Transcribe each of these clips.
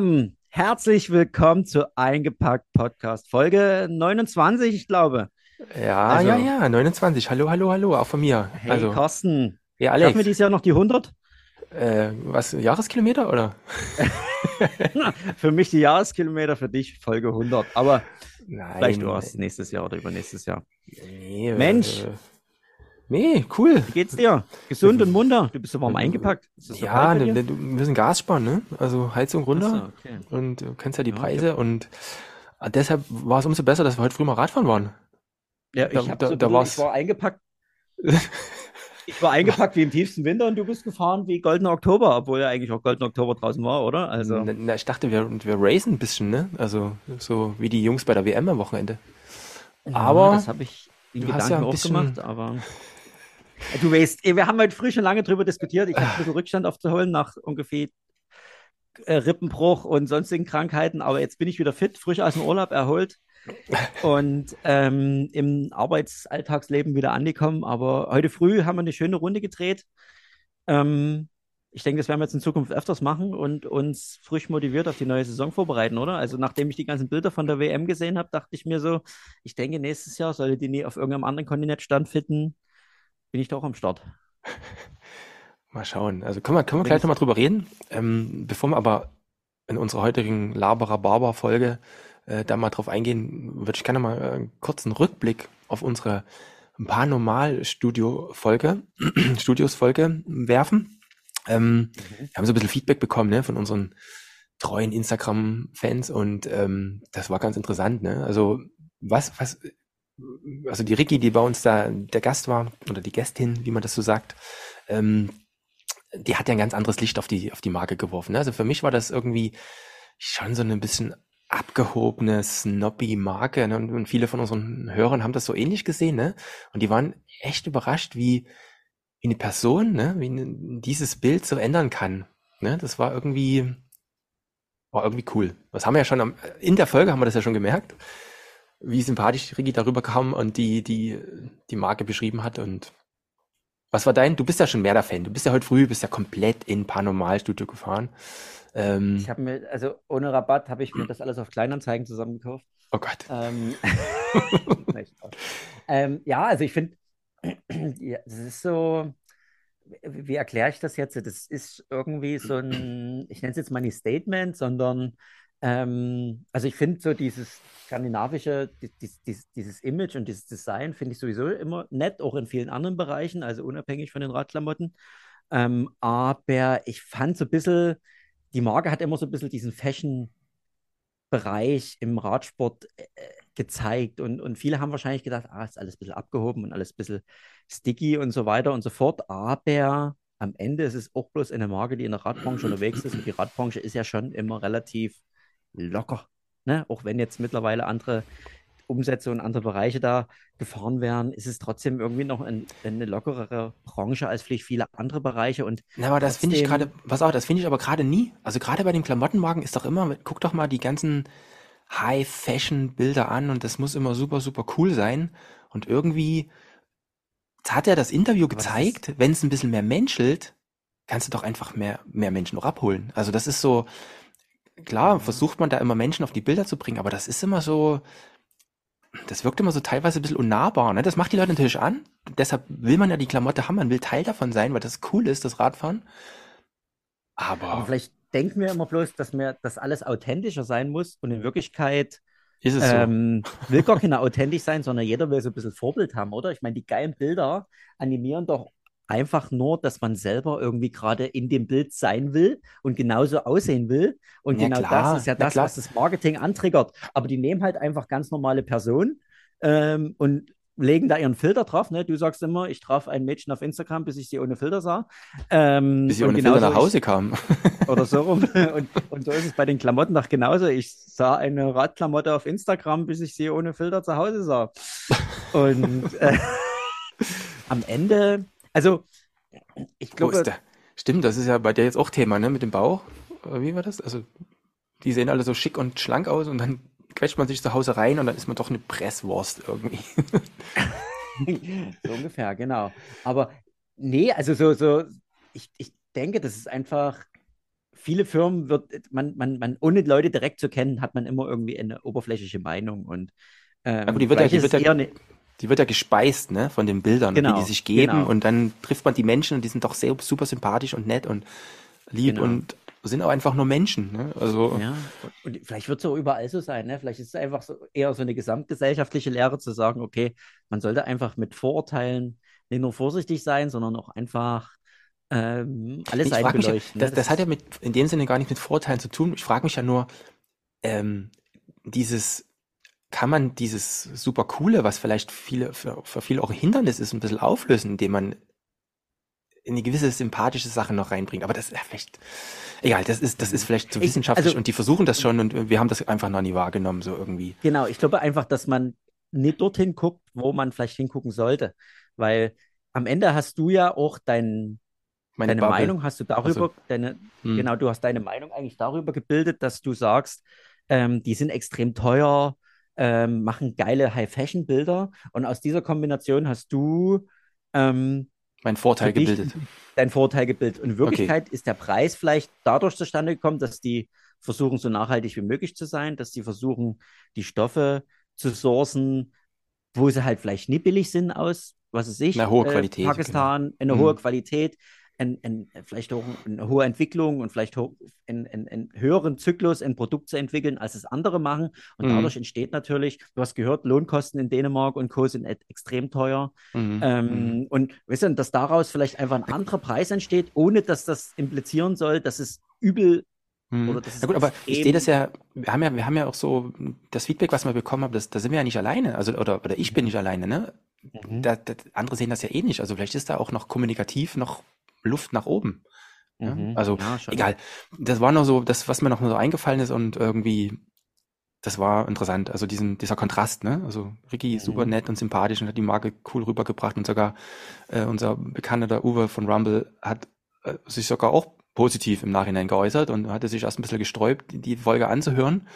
zusammen. Herzlich willkommen zu Eingepackt Podcast, Folge 29, ich glaube. Ja, also, ja, ja, 29. Hallo, hallo, hallo, auch von mir. Hey, also, Carsten. Ja, Alex. Schaffen wir dieses Jahr noch die 100? Äh, was, Jahreskilometer oder? für mich die Jahreskilometer, für dich Folge 100. Aber Nein. vielleicht du hast nächstes Jahr oder übernächstes Jahr. Nee, Mensch. Äh, nee, cool. Wie geht's dir? Gesund und munter? Du bist so warm eingepackt. Das so Ja, ne, ne, du- wir müssen Gas sparen, ne? Also Heizung runter so, okay. und du kennst ja die Ja, Preise und äh, deshalb war es umso besser, dass wir heute früh mal Radfahren waren. Ja, Da- ich, hab da- so da war's- ich war eingepackt. Ich war eingepackt wie im tiefsten Winter und du bist gefahren wie goldener Oktober, obwohl ja eigentlich auch goldener Oktober draußen war, oder? Also, Na, na, ich dachte, wir, wir racen ein bisschen, ne? Also so wie die Jungs bei der WM am Wochenende. Aber ja, das habe ich in du hast Gedanken ja ein auch bisschen- gemacht, aber du weißt, eh, wir haben heute früh schon lange drüber diskutiert. Ich habe ein bisschen Rückstand aufzuholen nach ungefähr äh, Rippenbruch und sonstigen Krankheiten, aber jetzt bin ich wieder fit, frisch aus dem Urlaub erholt und ähm, im Arbeitsalltagsleben wieder angekommen. Aber heute früh haben wir eine schöne Runde gedreht. Ähm, ich denke, das werden wir jetzt in Zukunft öfters machen und uns frisch motiviert auf die neue Saison vorbereiten, oder? Also nachdem ich die ganzen Bilder von der WM gesehen habe, dachte ich mir so, ich denke, nächstes Jahr sollte die nie auf irgendeinem anderen Kontinent stattfinden, bin ich da auch am Start. Mal schauen. Also können wir, können wir gleich ich- nochmal drüber reden. Ähm, bevor wir aber in unserer heutigen Laberer Barber Folge äh, da mal drauf eingehen, würde ich gerne mal äh, einen kurzen Rückblick auf unsere Paranormal Studio Folge, Studios Folge werfen. Ähm, wir haben so ein bisschen Feedback bekommen, ne, von unseren treuen Instagram-Fans und ähm, das war ganz interessant, ne? Also was, was, also die Ricky, die bei uns da der Gast war, oder die Gästin, wie man das so sagt, ähm, die hat ja ein ganz anderes Licht auf die, auf die Marke geworfen. Ne? Also für mich war das irgendwie schon so ein bisschen abgehobene, snobby Marke. Ne? Und, viele von unseren Hörern haben das so ähnlich gesehen, ne? Und die waren echt überrascht, wie, wie eine Person, ne, wie ne, dieses Bild so ändern kann. Ne? Das war irgendwie, war irgendwie cool. Das haben wir ja schon am, in der Folge haben wir das ja schon gemerkt, wie sympathisch Rigi darüber kam und die, die, die Marke beschrieben hat und was war dein? Du bist ja schon mehr der Fan. Du bist ja heute früh, bist ja komplett in Paranormalstudio gefahren. Ähm, Ich habe mir, also ohne Rabatt habe ich mir das alles auf Kleinanzeigen zusammengekauft. oh Gott. Ähm, ähm, ja, also ich finde, ja, das ist so, wie, wie erkläre ich das jetzt? Das ist irgendwie so ein, ich nenne es jetzt mal nicht Statement, sondern, ähm, also ich finde so dieses skandinavische, die- dies- dies- dieses Image und dieses Design finde ich sowieso immer nett, auch in vielen anderen Bereichen, also unabhängig von den Radklamotten. Ähm, aber ich fand so ein bisschen, die Marke hat immer so ein bisschen diesen Fashion- Bereich im Radsport äh, gezeigt und, und viele haben wahrscheinlich gedacht, ah, ist alles ein bisschen abgehoben und alles ein bisschen sticky und so weiter und so fort. Aber am Ende ist es auch bloß eine Marke, die in der Radbranche unterwegs ist und die Radbranche ist ja schon immer relativ locker. Ne? Auch wenn jetzt mittlerweile andere Umsätze und andere Bereiche da gefahren werden, ist es trotzdem irgendwie noch ein, eine lockerere Branche als vielleicht viele andere Bereiche und Na, aber das finde ich gerade, pass auf, das finde ich aber gerade nie. Also gerade bei den Klamottenmarken ist doch immer, guck doch mal die ganzen High-Fashion-Bilder an und das muss immer super, super cool sein. Und irgendwie hat er das Interview gezeigt, wenn es ein bisschen mehr menschelt, kannst du doch einfach mehr, mehr Menschen noch abholen. Also das ist so, klar, versucht man da immer Menschen auf die Bilder zu bringen, aber das ist immer so, das wirkt immer so teilweise ein bisschen unnahbar. Ne? Das macht die Leute natürlich an. Deshalb will man ja die Klamotte haben, man will Teil davon sein, weil das cool ist, das Radfahren. Aber, Aber vielleicht denken wir immer bloß, dass mir das alles authentischer sein muss und in Wirklichkeit ist es so. ähm, will gar keiner authentisch sein, sondern jeder will so ein bisschen Vorbild haben, oder? Ich meine, die geilen Bilder animieren doch einfach nur, dass man selber irgendwie gerade in dem Bild sein will und genauso aussehen will. Und Ja, genau klar, das ist ja das, klar. was das Marketing antriggert. Aber die nehmen halt einfach ganz normale Personen ähm, und legen da ihren Filter drauf. Ne? Du sagst immer, ich traf ein Mädchen auf Instagram, bis ich sie ohne Filter sah. Ähm, Bis sie ohne Filter nach Hause kam. oder so rum. Und, und so ist es bei den Klamotten doch genauso. Ich sah eine Radklamotte auf Instagram, bis ich sie ohne Filter zu Hause sah. Und äh, am Ende, also ich glaube, der? Stimmt, das ist ja bei dir jetzt auch Thema, ne? Mit dem Bauch. Wie war das? Also, die sehen alle so schick und schlank aus und dann quetscht man sich zu Hause rein und dann ist man doch eine Presswurst irgendwie. so ungefähr, genau. Aber nee, also so, so, ich, ich denke, das ist einfach viele Firmen wird man, man, man, ohne Leute direkt zu kennen, hat man immer irgendwie eine oberflächliche Meinung und ähm, Aber die wird ja, die wird ja, die wird ja gespeist, ne, von den Bildern, genau, wie die sich geben genau. und dann trifft man die Menschen und die sind doch sehr super sympathisch und nett und lieb genau. und sind auch einfach nur Menschen. Ne? Also ja, und vielleicht wird es auch überall so sein. Ne? Vielleicht ist es einfach so, eher so eine gesamtgesellschaftliche Lehre zu sagen, okay, man sollte einfach mit Vorurteilen nicht nur vorsichtig sein, sondern auch einfach ähm, alles ich Seiten beleuchten. Ja, das, das, hat ja mit in dem Sinne gar nichts mit Vorurteilen zu tun. Ich frage mich ja nur, ähm, dieses kann man dieses super coole, was vielleicht viele für, für viele auch ein Hindernis ist, ein bisschen auflösen, indem man in eine gewisse sympathische Sache noch reinbringt. Aber das ist ja vielleicht, egal, das ist, das ist vielleicht zu wissenschaftlich also, und die versuchen das schon und wir haben das einfach noch nie wahrgenommen, so irgendwie. Genau, ich glaube einfach, dass man nicht dorthin guckt, wo man vielleicht hingucken sollte. Weil am Ende hast du ja auch dein, deine Bubble. Meinung, hast du darüber, also, deine, hm. genau, du hast deine Meinung eigentlich darüber gebildet, dass du sagst, ähm, die sind extrem teuer, ähm, machen geile High-Fashion-Bilder und aus dieser Kombination hast du ähm, mein Vorteil gebildet. Dein Vorteil gebildet. Und in Wirklichkeit okay. ist der Preis vielleicht dadurch zustande gekommen, dass die versuchen, so nachhaltig wie möglich zu sein, dass die versuchen, die Stoffe zu sourcen, wo sie halt vielleicht nicht billig sind aus, was weiß ich, eine hohe äh, Qualität, Pakistan, genau. eine mhm. hohe Qualität, ein, ein, vielleicht auch eine hohe Entwicklung und vielleicht einen, höheren Zyklus ein Produkt zu entwickeln, als es andere machen. Und mhm. dadurch entsteht natürlich, du hast gehört, Lohnkosten in Dänemark und Co. sind extrem teuer. Mhm. Ähm, mhm. und du, dass daraus vielleicht einfach ein anderer Preis entsteht, ohne dass das implizieren soll, dass es übel hm. Oder das ja gut, aber ich sehe das ja, wir haben ja, wir haben ja auch so das Feedback, was wir bekommen haben, das, da sind wir ja nicht alleine, also oder, oder ich bin nicht alleine, ne? Mhm. Da, da, andere sehen das ja eh nicht. Also vielleicht ist da auch noch kommunikativ noch Luft nach oben. Ja? Mhm. Also ja, egal. Das war nur so, das, was mir noch so eingefallen ist und irgendwie, das war interessant. Also diesen, dieser Kontrast, ne? Also Ricky mhm. super nett und sympathisch und hat die Marke cool rübergebracht und sogar äh, unser bekannter Uwe von Rumble hat äh, sich sogar auch positiv im Nachhinein geäußert und hatte sich erst ein bisschen gesträubt, die Folge anzuhören,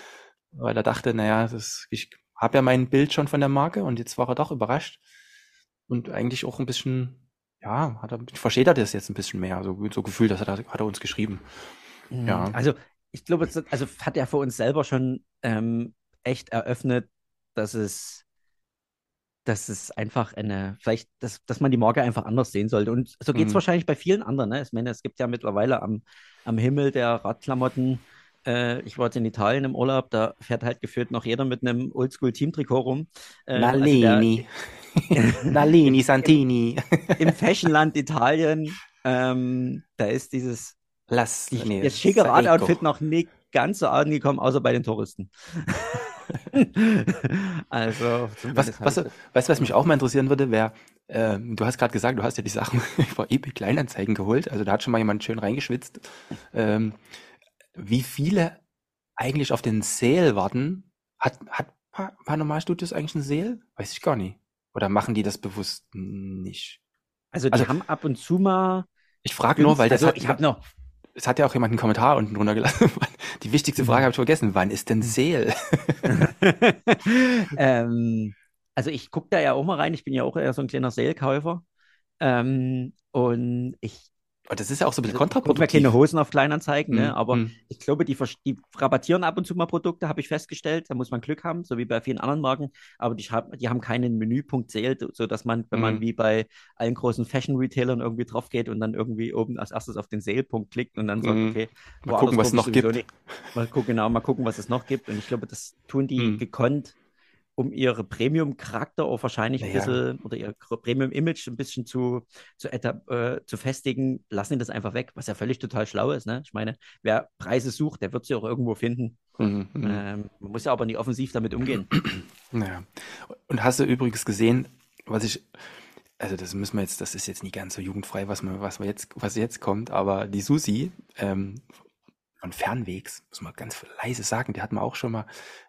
weil er dachte, naja, das, ich habe ja mein Bild schon von der Marke und jetzt war er doch überrascht und eigentlich auch ein bisschen ja, hat er, versteht er das jetzt ein bisschen mehr, so, so gefühlt, das hat er, hat er uns geschrieben. Mhm. Ja. Also ich glaube, also hat er für uns selber schon ähm, echt eröffnet, dass es, dass es einfach eine, vielleicht, dass, dass man die Marke einfach anders sehen sollte. Und so geht es mhm. wahrscheinlich bei vielen anderen. Ne? Ich meine, es gibt ja mittlerweile am, am Himmel der Radklamotten äh, ich war jetzt in Italien im Urlaub, da fährt halt geführt noch jeder mit einem Oldschool-Team-Trikot rum. Äh, Nalini. Also Nalini, Santini. Im Fashionland Italien, ähm, da ist dieses Lass, nee, das schicke Radoutfit noch nicht ganz so angekommen, außer bei den Touristen. also, was, was, weißt du, was mich auch mal interessieren würde, wäre, äh, du hast gerade gesagt, du hast ja die Sachen vor eBay Kleinanzeigen geholt, also da hat schon mal jemand schön reingeschwitzt. Ähm, wie viele eigentlich auf den Sale warten? Hat, hat Paranormal Studios eigentlich einen Sale? Weiß ich gar nicht. Oder machen die das bewusst nicht? Also die also, haben ab und zu mal. Ich frage nur, weil das also, hat, ich habe noch. Es hat ja auch jemand einen Kommentar unten drunter gelassen. Die wichtigste mhm. Frage habe ich vergessen. Wann ist denn Sale? ähm, also ich gucke da ja auch mal rein. Ich bin ja auch eher so ein kleiner Sale-Käufer. Ähm, und ich und das ist ja auch so ein bisschen kontraproduktiv. Ich keine Hosen auf Kleinanzeigen, mm, ne? Hm, aber mm. ich glaube, die, die rabattieren ab und zu mal Produkte, habe ich festgestellt. Da muss man Glück haben, so wie bei vielen anderen Marken. Aber die, die haben keinen Menüpunkt zählt, sodass man, wenn mm. man hm. wie bei allen großen Fashion-Retailern irgendwie drauf geht und dann irgendwie oben als erstes auf den Sale-Punkt klickt und dann sagt, hm. okay, mal gucken, was es noch gibt. Nicht. Mal gucken, genau, mal gucken, was es noch gibt. Und ich glaube, das tun die gekonnt um ihre Premium-Charakter auch wahrscheinlich ein bisschen oder ihr Premium-Image ein bisschen zu, zu, äh, zu festigen, lassen die das einfach weg, was ja völlig total schlau ist. Ne? Ich meine, wer Preise sucht, der wird sie auch irgendwo finden. Mhm, mhm. ähm, man muss ja aber nicht offensiv damit umgehen. Naja. Und hast du übrigens gesehen, was ich, also das müssen wir jetzt, das ist jetzt nicht ganz so jugendfrei, was, man, was, wir jetzt, was jetzt kommt, aber die Susi ähm, von Fernwegs, muss man ganz leise sagen, die hat man auch schon mal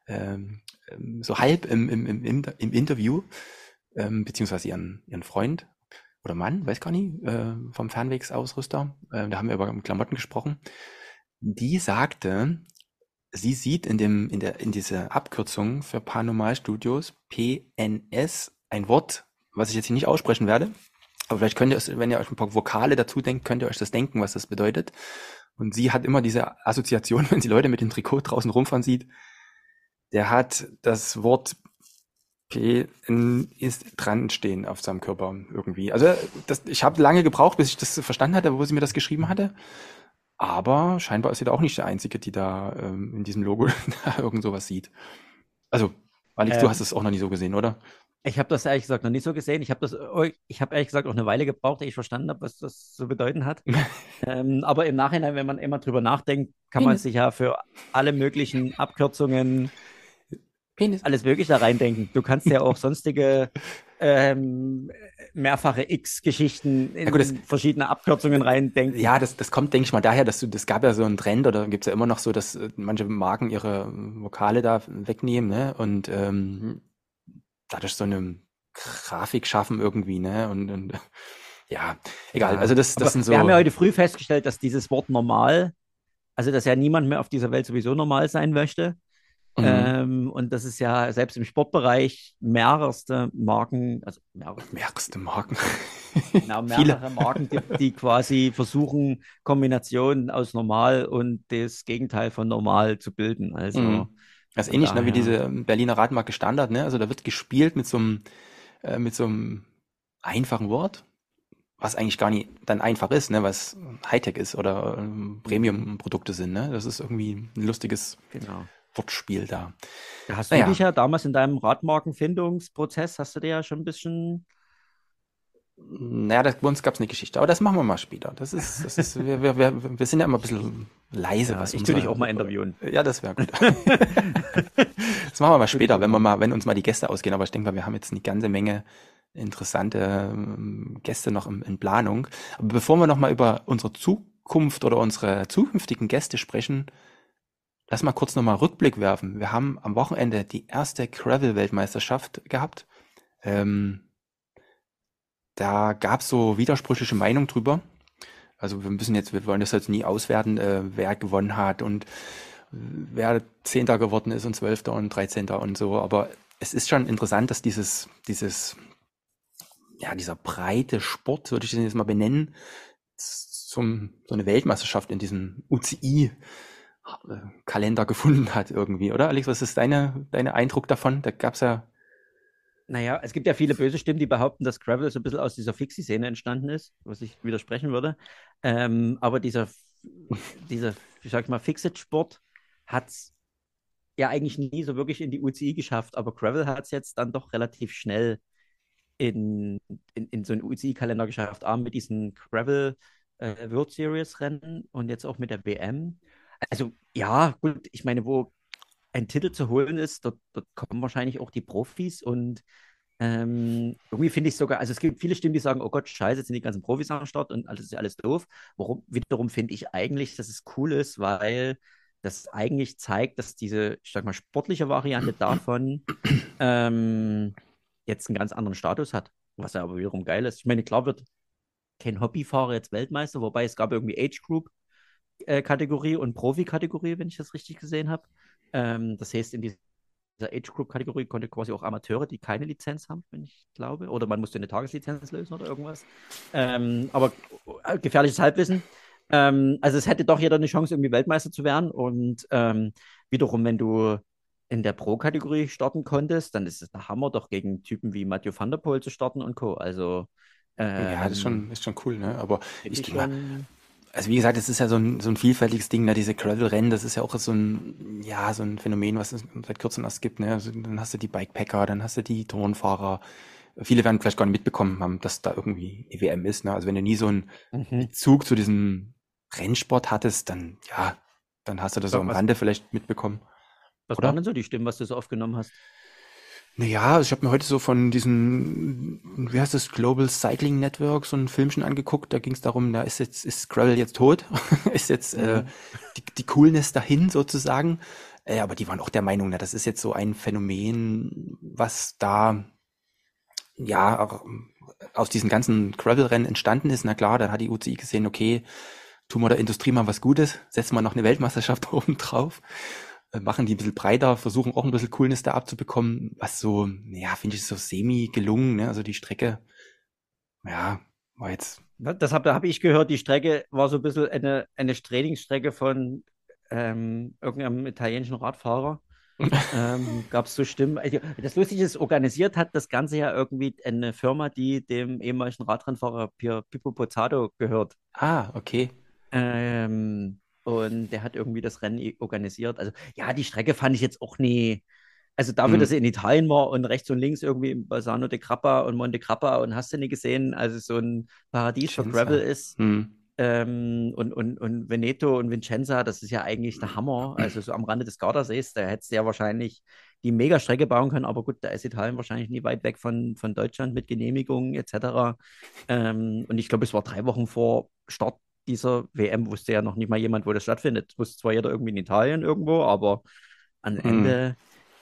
ähm, ähm, so halb im, im, im, im Interview, ähm, beziehungsweise ihren, ihren Freund oder Mann, weiß gar nicht, äh, vom Fernwegsausrüster, äh, da haben wir über Klamotten gesprochen, die sagte, sie sieht in dem, in der, in dieser Abkürzung für Paranormal Studios PNS ein Wort, was ich jetzt hier nicht aussprechen werde, aber vielleicht könnt ihr wenn ihr euch ein paar Vokale dazu denkt, könnt ihr euch das denken, was das bedeutet. Und sie hat immer diese Assoziation, wenn sie Leute mit dem Trikot draußen rumfahren sieht, der hat das Wort P ist dran stehen auf seinem Körper irgendwie. Also das, ich habe lange gebraucht, bis ich das verstanden hatte, wo sie mir das geschrieben hatte. Aber scheinbar ist sie da auch nicht der Einzige, die da ähm, in diesem Logo irgend sowas sieht. Also, Alex, ähm, du hast es auch noch nie so gesehen, oder? Ich habe das ehrlich gesagt noch nicht so gesehen. Ich habe das, ich habe ehrlich gesagt auch eine Weile gebraucht, ehe ich verstanden habe, was das zu bedeuten hat. ähm, aber im Nachhinein, wenn man immer drüber nachdenkt, kann man sich ja für alle möglichen Abkürzungen Penis. alles Mögliche da reindenken. Du kannst ja auch sonstige ähm, mehrfache X-Geschichten in ja, gut, verschiedene Abkürzungen reindenken. Ja, das, das kommt, denke ich mal, daher, dass du, das gab ja so einen Trend oder gibt es ja immer noch so, dass äh, manche Marken ihre Vokale da wegnehmen, ne? Und ähm, dadurch so eine Grafik schaffen irgendwie, ne? Und, und ja, egal. Also das, das sind so. Wir haben ja heute früh festgestellt, dass dieses Wort normal, also dass ja niemand mehr auf dieser Welt sowieso normal sein möchte. Mhm. Ähm, und das ist ja selbst im Sportbereich mehrere Marken, also mehrere Marken. genau, mehrere Marken gibt, die quasi versuchen, Kombinationen aus normal und das Gegenteil von normal zu bilden. Also mhm. Das ist ähnlich ne, wie diese Berliner Radmarke Standard, ne? Also da wird gespielt mit so einem, äh, mit so einem einfachen Wort, was eigentlich gar nicht dann einfach ist, ne, was Hightech ist oder ähm, Premium-Produkte sind, ne? Das ist irgendwie ein lustiges genau. Wortspiel da. Da hast du naja. dich ja damals in deinem Radmarkenfindungsprozess, hast du dir ja schon ein bisschen. Naja, das, bei uns gab es eine Geschichte, aber das machen wir mal später. Das ist, das ist, wir, wir, wir, wir sind ja immer ein bisschen leise, ja, was Ich tue dich auch mal interviewen. Ja, das wäre gut. das machen wir mal später, wenn wir mal, wenn uns mal die Gäste ausgehen. Aber ich denke mal, wir haben jetzt eine ganze Menge interessante ähm, Gäste noch in, in Planung. Aber bevor wir nochmal über unsere Zukunft oder unsere zukünftigen Gäste sprechen, Lass mal kurz nochmal Rückblick werfen. Wir haben am Wochenende die erste Gravel-Weltmeisterschaft gehabt. Ähm, da gab es so widersprüchliche Meinungen drüber. Also wir müssen jetzt, wir wollen das jetzt nie auswerten, äh, wer gewonnen hat und wer Zehnter geworden ist und Zwölfter und Dreizehnter und so. Aber es ist schon interessant, dass dieses, dieses, ja, dieser breite Sport, würde ich den jetzt mal benennen, zum, so eine Weltmeisterschaft in diesem UCI Kalender gefunden hat irgendwie, oder Alex? Was ist deine, deine Eindruck davon? Da gab es ja. Naja, es gibt ja viele böse Stimmen, die behaupten, dass Gravel so ein bisschen aus dieser Fixie-Szene entstanden ist, was ich widersprechen würde. Ähm, aber dieser, dieser, ich sag mal, Fixed-Sport hat es ja eigentlich nie so wirklich in die UCI geschafft, aber Gravel hat es jetzt dann doch relativ schnell in, in, in so einen UCI-Kalender geschafft. A, mit diesen Gravel äh, World Series Rennen und jetzt auch mit der WM. Also ja, gut, ich meine, wo ein Titel zu holen ist, dort, dort kommen wahrscheinlich auch die Profis und ähm, irgendwie finde ich sogar, also es gibt viele Stimmen, die sagen, oh Gott, scheiße, jetzt sind die ganzen Profis am Start und alles ist ja alles doof. Warum, wiederum finde ich eigentlich, dass es cool ist, weil das eigentlich zeigt, dass diese, ich sag mal, sportliche Variante davon ähm, jetzt einen ganz anderen Status hat. Was ja aber wiederum geil ist. Ich meine, klar wird kein Hobbyfahrer jetzt Weltmeister, wobei es gab irgendwie Age Group, äh, Kategorie und Profi-Kategorie, wenn ich das richtig gesehen habe. Ähm, das heißt, in dieser Age Group Kategorie konnte quasi auch Amateure, die keine Lizenz haben, wenn ich glaube, oder man musste eine Tageslizenz lösen oder irgendwas. Ähm, aber äh, gefährliches Halbwissen. Ähm, also es hätte doch jeder eine Chance, irgendwie Weltmeister zu werden. Und ähm, wiederum, wenn du in der Pro-Kategorie starten konntest, dann ist es ein Hammer, doch gegen Typen wie Mathieu van der Poel zu starten und Co. Also ja, das ist schon, ähm, ist schon cool, ne? Aber ich denke mal, also wie gesagt, es ist ja so ein, so ein vielfältiges Ding, ne? diese Gravel-Rennen, das ist ja auch so ein, ja, so ein Phänomen, was es seit kurzem erst gibt. Ne? Also dann hast du die Bikepacker, dann hast du die Turnfahrer. Viele werden vielleicht gar nicht mitbekommen haben, dass da irgendwie EWM ist. Ne? Also wenn du nie so einen mhm. Bezug zu diesem Rennsport hattest, dann, ja, dann hast du das so, am Rande vielleicht mitbekommen. Was Oder? waren denn so die Stimmen, was du so aufgenommen hast? Naja, also ich habe mir heute so von diesen, wie heißt das, Global Cycling Network so ein Filmchen angeguckt. Da ging es darum, da ist jetzt ist Gravel jetzt tot, ist jetzt äh, mhm. die, die Coolness dahin sozusagen. Äh, aber die waren auch der Meinung, na, das ist jetzt so ein Phänomen, was da ja auch aus diesen ganzen Gravel-Rennen entstanden ist. Na klar, dann hat die UCI gesehen, okay, tun wir der Industrie mal was Gutes, setzen wir noch eine Weltmeisterschaft oben drauf. Äh, machen die ein bisschen breiter, versuchen auch ein bisschen Coolness da abzubekommen, was so, ja, finde ich so semi gelungen, ne? Also die Strecke, ja, war jetzt. Das habe hab ich gehört, die Strecke war so ein bisschen eine, eine Trainingsstrecke von ähm, irgendeinem italienischen Radfahrer. ähm, Gab es so Stimmen. Also, das Lustige ist, organisiert hat das Ganze ja irgendwie eine Firma, die dem ehemaligen Radrennfahrer Pippo Pozzato gehört. Ah, okay. Ähm, und der hat irgendwie das Rennen organisiert. Also ja, die Strecke fand ich jetzt auch nie. Also dafür, mhm. dass er in Italien war und rechts und links irgendwie in Balsano de Grappa und Monte Grappa und hast du nie gesehen, also so ein Paradies für Gravel ist. Mhm. Ähm, und, und, und Veneto und Vincenza, das ist ja eigentlich der Hammer. Also so am Rande des Gardasees, da hättest du ja wahrscheinlich die Megastrecke bauen können, aber gut, da ist Italien wahrscheinlich nie weit weg von, von Deutschland mit Genehmigungen etc. Ähm, und ich glaube, es war drei Wochen vor Start dieser WM, wusste ja noch nicht mal jemand, wo das stattfindet. Wusste zwar jeder irgendwie in Italien irgendwo, aber am mhm. Ende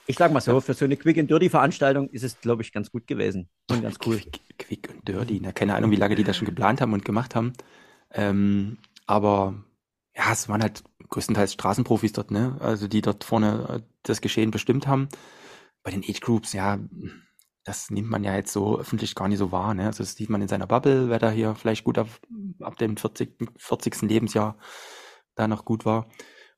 ich sag mal so, für so eine Quick and Dirty Veranstaltung ist es, glaube ich, ganz gut gewesen und ganz cool. Quick, quick and Dirty, na, keine Ahnung, wie lange die das schon geplant haben und gemacht haben. Ähm, aber ja, es waren halt größtenteils Straßenprofis dort, ne? Also die dort vorne äh, das Geschehen bestimmt haben. Bei den Age Groups, ja, das nimmt man ja jetzt so öffentlich gar nicht so wahr, ne? Also das sieht man in seiner Bubble, wer da hier vielleicht gut auf, ab dem 40, 40. Lebensjahr da noch gut war.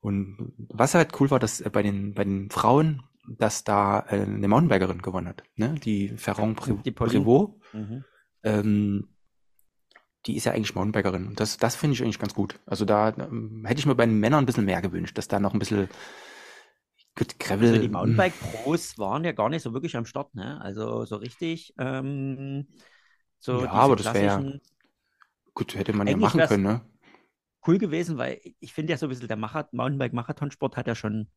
Und was halt cool war, dass bei den, bei den Frauen dass da äh, eine Mountainbikerin gewonnen hat, ne? Die Ferron Privot. Mhm. Ähm, die ist ja eigentlich Mountainbikerin. Und das, das finde ich eigentlich ganz gut. Also da ähm, hätte ich mir bei den Männern ein bisschen mehr gewünscht, dass da noch ein bisschen gut, Gravel. Also die Mountainbike-Pros waren ja gar nicht so wirklich am Start, ne? Also so richtig. Ähm, so ja, aber das wäre ja. Gut, hätte man ja machen können, ne? Cool gewesen, weil ich finde ja so ein bisschen der Mountainbike-Marathonsport hat ja schon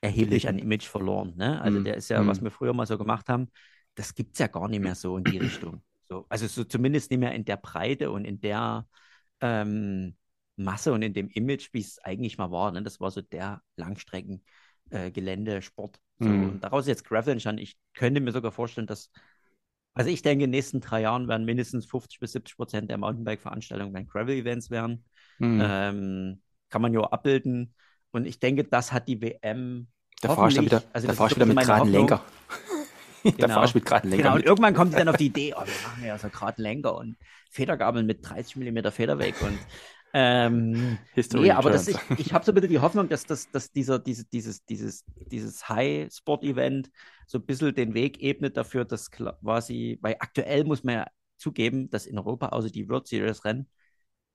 erheblich an Image verloren. Ne? Also mm. der ist ja, mm. was wir früher mal so gemacht haben, das gibt es ja gar nicht mehr so in die Richtung. So, also so zumindest nicht mehr in der Breite und in der ähm, Masse und in dem Image, wie es eigentlich mal war. Ne? Das war so der Langstreckengeländesport. Äh, so, mm. Und daraus jetzt Gravel entstanden. Ich könnte mir sogar vorstellen, dass, also ich denke, in den nächsten drei Jahren werden mindestens 50 bis 70 Prozent der Mountainbike-Veranstaltungen Gravel-Events werden. Ähm, kann man ja auch abbilden. Und ich denke, das hat die WM. Da fahrst du wieder, also da fahrst wieder mit geraden Lenker. da genau. fahrst du mit geraden Lenker. Genau, und irgendwann kommt die dann auf die Idee, oh, wir machen ja so geraden Lenker und Federgabeln mit 30 mm Federweg und ähm, History nee, aber das, ich, ich habe so bitte die Hoffnung, dass, dass, dass dieser, diese, dieses, dieses, dieses High-Sport-Event so ein bisschen den Weg ebnet dafür, dass quasi, weil aktuell muss man ja zugeben, dass in Europa außer die World Series Rennen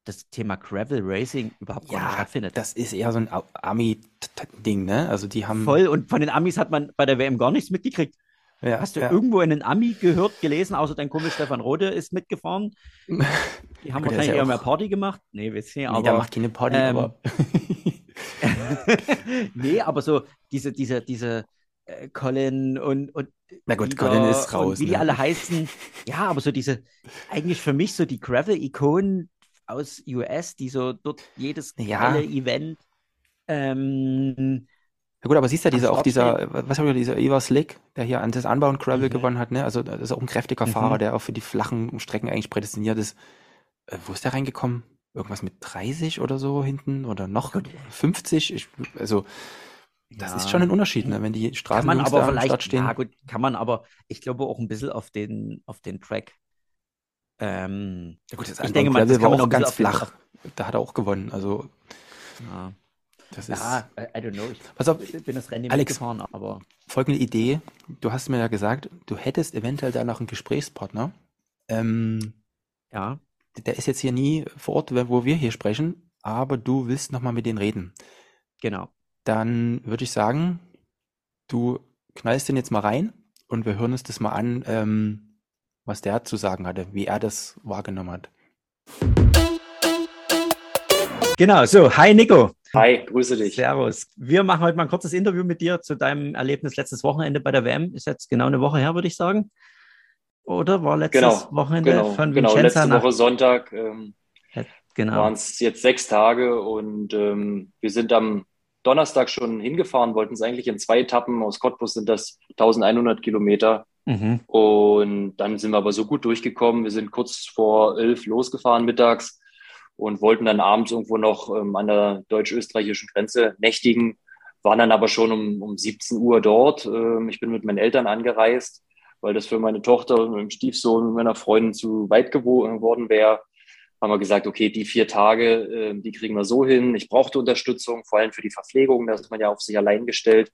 das Thema Gravel Racing überhaupt ja, gar nicht stattfindet. Das ist eher so ein Ami-Ding, ne? Also die haben. Voll, und von den Amis hat man bei der WM gar nichts mitgekriegt. Ja, Hast du ja. irgendwo einen Ami gehört, gelesen, außer dein Kumpel Stefan Rode ist mitgefahren? Die haben wahrscheinlich ja eher mehr Party gemacht. Nee, wissen nee, aber. der macht keine Party, ähm, aber. nee, aber so diese, diese, diese äh, Colin und, und na gut, Colin ist raus. Wie ne? die alle heißen. Ja, aber so diese, eigentlich für mich so die Gravel-Ikonen aus US, die so dort jedes ja. Event. Ähm, ja gut, aber siehst du ja, dieser, auch dieser, was habe ich dieser Eva Slick, der hier an das Anbauen Gravel mhm. gewonnen hat, ne? Also das ist auch ein kräftiger mhm. Fahrer, der auch für die flachen Strecken eigentlich prädestiniert ist. Äh, wo ist der reingekommen? Irgendwas mit 30 oder so hinten oder noch gut. 50? Ich, also das ja. ist schon ein Unterschied, ne? wenn die Straßen kann man aber vielleicht, stehen. Ja gut, kann man aber, ich glaube auch ein bisschen auf den, auf den Track ähm, ja gut, das ich denke mal, das war auch ganz flach. Da hat er auch gewonnen. Also ja. Das ist. Ja, I, I don't know. Ich Pass auf, bin das Rennen Alex, gefahren, aber. Folgende Idee. Du hast mir ja gesagt, du hättest eventuell da noch einen Gesprächspartner. Ähm, ja. Der ist jetzt hier nie vor Ort, wo wir hier sprechen, aber du willst nochmal mit denen reden. Genau. Dann würde ich sagen, du knallst den jetzt mal rein und wir hören uns das mal an. Ähm, was der zu sagen hatte, wie er das wahrgenommen hat. Genau, so, hi Nico. Hi, grüße dich. Servus. Wir machen heute mal ein kurzes Interview mit dir zu deinem Erlebnis letztes Wochenende bei der WM. Ist jetzt genau eine Woche her, würde ich sagen. Oder war letztes genau, Wochenende genau, von Vincenza Genau, letzte Woche Sonntag ähm, genau. waren es jetzt sechs Tage und ähm, wir sind am Donnerstag schon hingefahren, wollten es eigentlich in zwei Etappen. Aus Cottbus sind das 1100 Kilometer. Mhm. Und dann sind wir aber so gut durchgekommen. Wir sind kurz vor elf losgefahren mittags und wollten dann abends irgendwo noch ähm, an der deutsch-österreichischen Grenze nächtigen, waren dann aber schon um, um 17 Uhr dort. Ähm, ich bin mit meinen Eltern angereist weil das für meine Tochter und meinem Stiefsohn und meiner Freundin zu weit geworden wäre. Haben wir gesagt, okay, die vier Tage, äh, die kriegen wir so hin. Ich brauchte Unterstützung, vor allem für die Verpflegung, da ist man ja auf sich allein gestellt.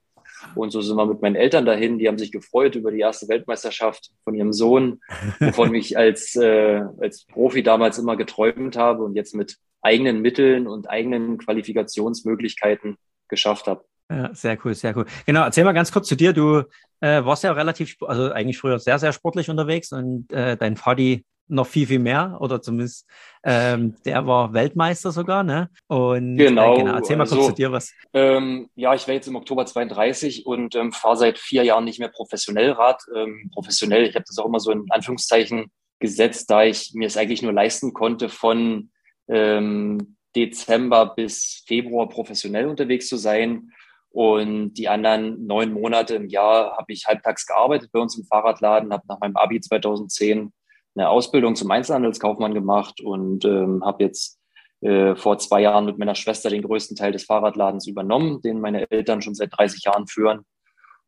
Und so sind wir mit meinen Eltern dahin. Die haben sich gefreut über die erste Weltmeisterschaft von ihrem Sohn, wovon ich als, äh, als Profi damals immer geträumt habe und jetzt mit eigenen Mitteln und eigenen Qualifikationsmöglichkeiten geschafft habe. Ja, sehr cool, sehr cool. Genau, erzähl mal ganz kurz zu dir. Du äh, warst ja relativ, also eigentlich früher sehr, sehr sportlich unterwegs und äh, dein Vati noch viel, viel mehr oder zumindest ähm, der war Weltmeister sogar, ne? Und genau, äh, genau. erzähl mal kurz also, zu dir was. Ähm, ja, ich wäre jetzt im Oktober 32 und ähm, fahre seit vier Jahren nicht mehr professionell Rad. Ähm, professionell, ich habe das auch immer so in Anführungszeichen gesetzt, da ich mir es eigentlich nur leisten konnte, von ähm, Dezember bis Februar professionell unterwegs zu sein. Und die anderen neun Monate im Jahr habe ich halbtags gearbeitet bei uns im Fahrradladen, habe nach meinem Abi 2010 eine Ausbildung zum Einzelhandelskaufmann gemacht und ähm, habe jetzt äh, vor zwei Jahren mit meiner Schwester den größten Teil des Fahrradladens übernommen, den meine Eltern schon seit 30 Jahren führen.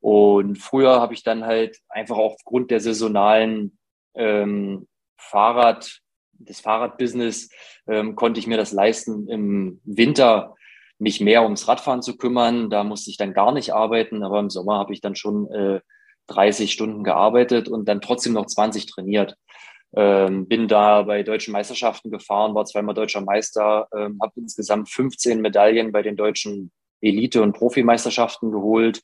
Und früher habe ich dann halt einfach aufgrund der saisonalen ähm, Fahrrad, des Fahrradbusiness, ähm, konnte ich mir das leisten, im Winter mich mehr ums Radfahren zu kümmern. Da musste ich dann gar nicht arbeiten, aber im Sommer habe ich dann schon äh, 30 Stunden gearbeitet und dann trotzdem noch 20 trainiert. Ähm, bin da bei deutschen Meisterschaften gefahren, war zweimal deutscher Meister, ähm, habe insgesamt 15 Medaillen bei den deutschen Elite- und Profimeisterschaften geholt.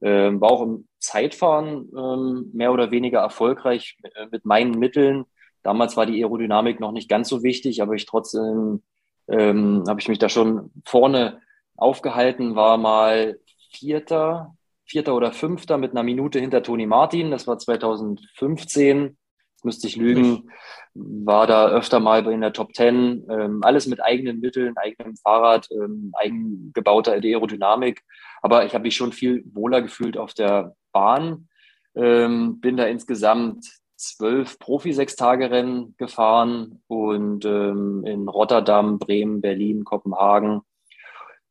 Ähm, war auch im Zeitfahren ähm, mehr oder weniger erfolgreich mit, äh, mit, meinen Mitteln. Damals war die Aerodynamik noch nicht ganz so wichtig, aber ich trotzdem ähm, habe ich mich da schon vorne aufgehalten, war mal Vierter, Vierter oder Fünfter mit einer Minute hinter Toni Martin. Das war 2015 müsste ich lügen, war da öfter mal in der Top Ten, ähm, alles mit eigenen Mitteln, eigenem Fahrrad, ähm, eigengebauter Aerodynamik. Aber ich habe mich schon viel wohler gefühlt auf der Bahn. Ähm, bin da insgesamt zwölf Profi-Sechstagerennen gefahren und ähm, in Rotterdam, Bremen, Berlin, Kopenhagen.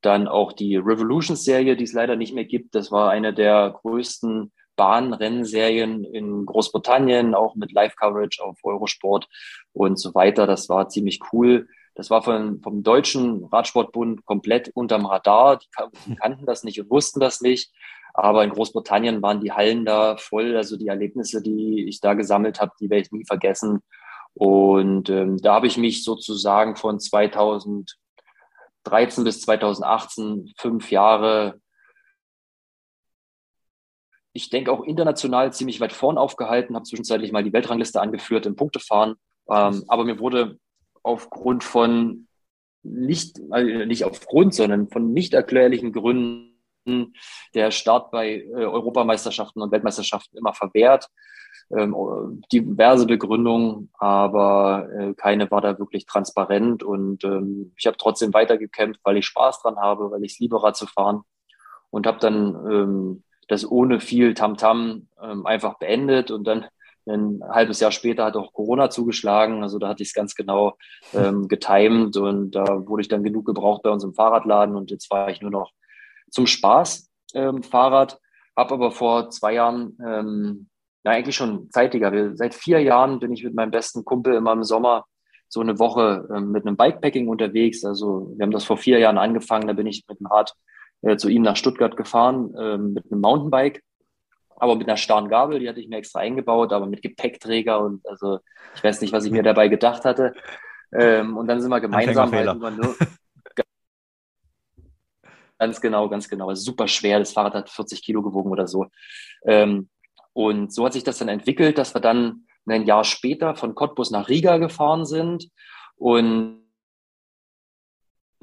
Dann auch die Revolution-Serie, die es leider nicht mehr gibt. Das war eine der größten Bahnrennserien in Großbritannien, auch mit Live-Coverage auf Eurosport und so weiter. Das war ziemlich cool. Das war von, vom Deutschen Radsportbund komplett unterm Radar. Die, kannten das nicht und wussten das nicht. Aber in Großbritannien waren die Hallen da voll. Also die Erlebnisse, die ich da gesammelt habe, die werde ich nie vergessen. Und ähm, da habe ich mich sozusagen von 2013 bis 2018 fünf Jahre ich denke auch international ziemlich weit vorn aufgehalten, habe zwischenzeitlich mal die Weltrangliste angeführt im Punktefahren. Ähm, aber mir wurde aufgrund von nicht, also nicht aufgrund, sondern von nicht erklärlichen Gründen der Start bei äh, Europameisterschaften und Weltmeisterschaften immer verwehrt. Ähm, diverse Begründungen, aber äh, keine war da wirklich transparent und ähm, ich habe trotzdem weitergekämpft, weil ich Spaß dran habe, weil ich es liebe, Rad zu fahren und habe dann ähm, das ohne viel Tamtam -Tam, ähm, einfach beendet und dann ein halbes Jahr später hat auch Corona zugeschlagen. Also da hatte ich es ganz genau ähm, getimt und da wurde ich dann genug gebraucht bei uns im Fahrradladen und jetzt fahre ich nur noch zum Spaß ähm, Fahrrad. Habe aber vor zwei Jahren, ähm, na eigentlich schon zeitiger, seit vier Jahren bin ich mit meinem besten Kumpel immer im Sommer so eine Woche ähm, mit einem Bikepacking unterwegs. Also wir haben das vor vier Jahren angefangen, da bin ich mit dem Rad äh, zu ihm nach Stuttgart gefahren äh, mit einem Mountainbike, aber mit einer starren Gabel, die hatte ich mir extra eingebaut, aber mit Gepäckträger und also ich weiß nicht, was ich mir dabei gedacht hatte. Ähm, und dann sind wir gemeinsam halt über nur, Ganz genau, ganz genau. Also super schwer. Das Fahrrad hat 40 Kilo gewogen oder so. Ähm, und so hat sich das dann entwickelt, dass wir dann ein Jahr später von Cottbus nach Riga gefahren sind und und,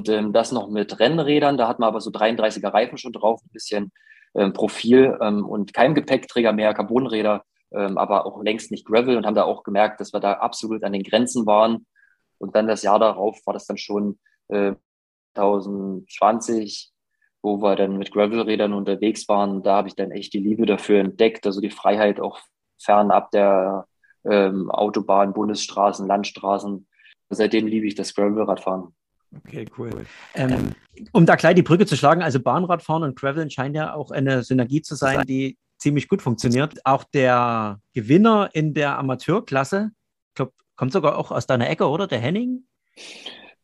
ähm, das noch mit Rennrädern, da hat man aber so 33er Reifen schon drauf, ein bisschen ähm, Profil ähm, und kein Gepäckträger mehr, Carbonräder, ähm, aber auch längst nicht Gravel und haben da auch gemerkt, dass wir da absolut an den Grenzen waren. Und dann das Jahr darauf war das dann schon äh, 2020, wo wir dann mit Gravelrädern unterwegs waren. Da habe ich dann echt die Liebe dafür entdeckt, also die Freiheit auch fernab der ähm, Autobahn, Bundesstraßen, Landstraßen. Seitdem liebe ich das Gravelradfahren. Okay, cool. Ähm, um da gleich die Brücke zu schlagen, also Bahnradfahren und Graveln scheint ja auch eine Synergie zu sein, die ziemlich gut funktioniert. Auch der Gewinner in der Amateurklasse, ich glaube, kommt sogar auch aus deiner Ecke, oder? Der Henning?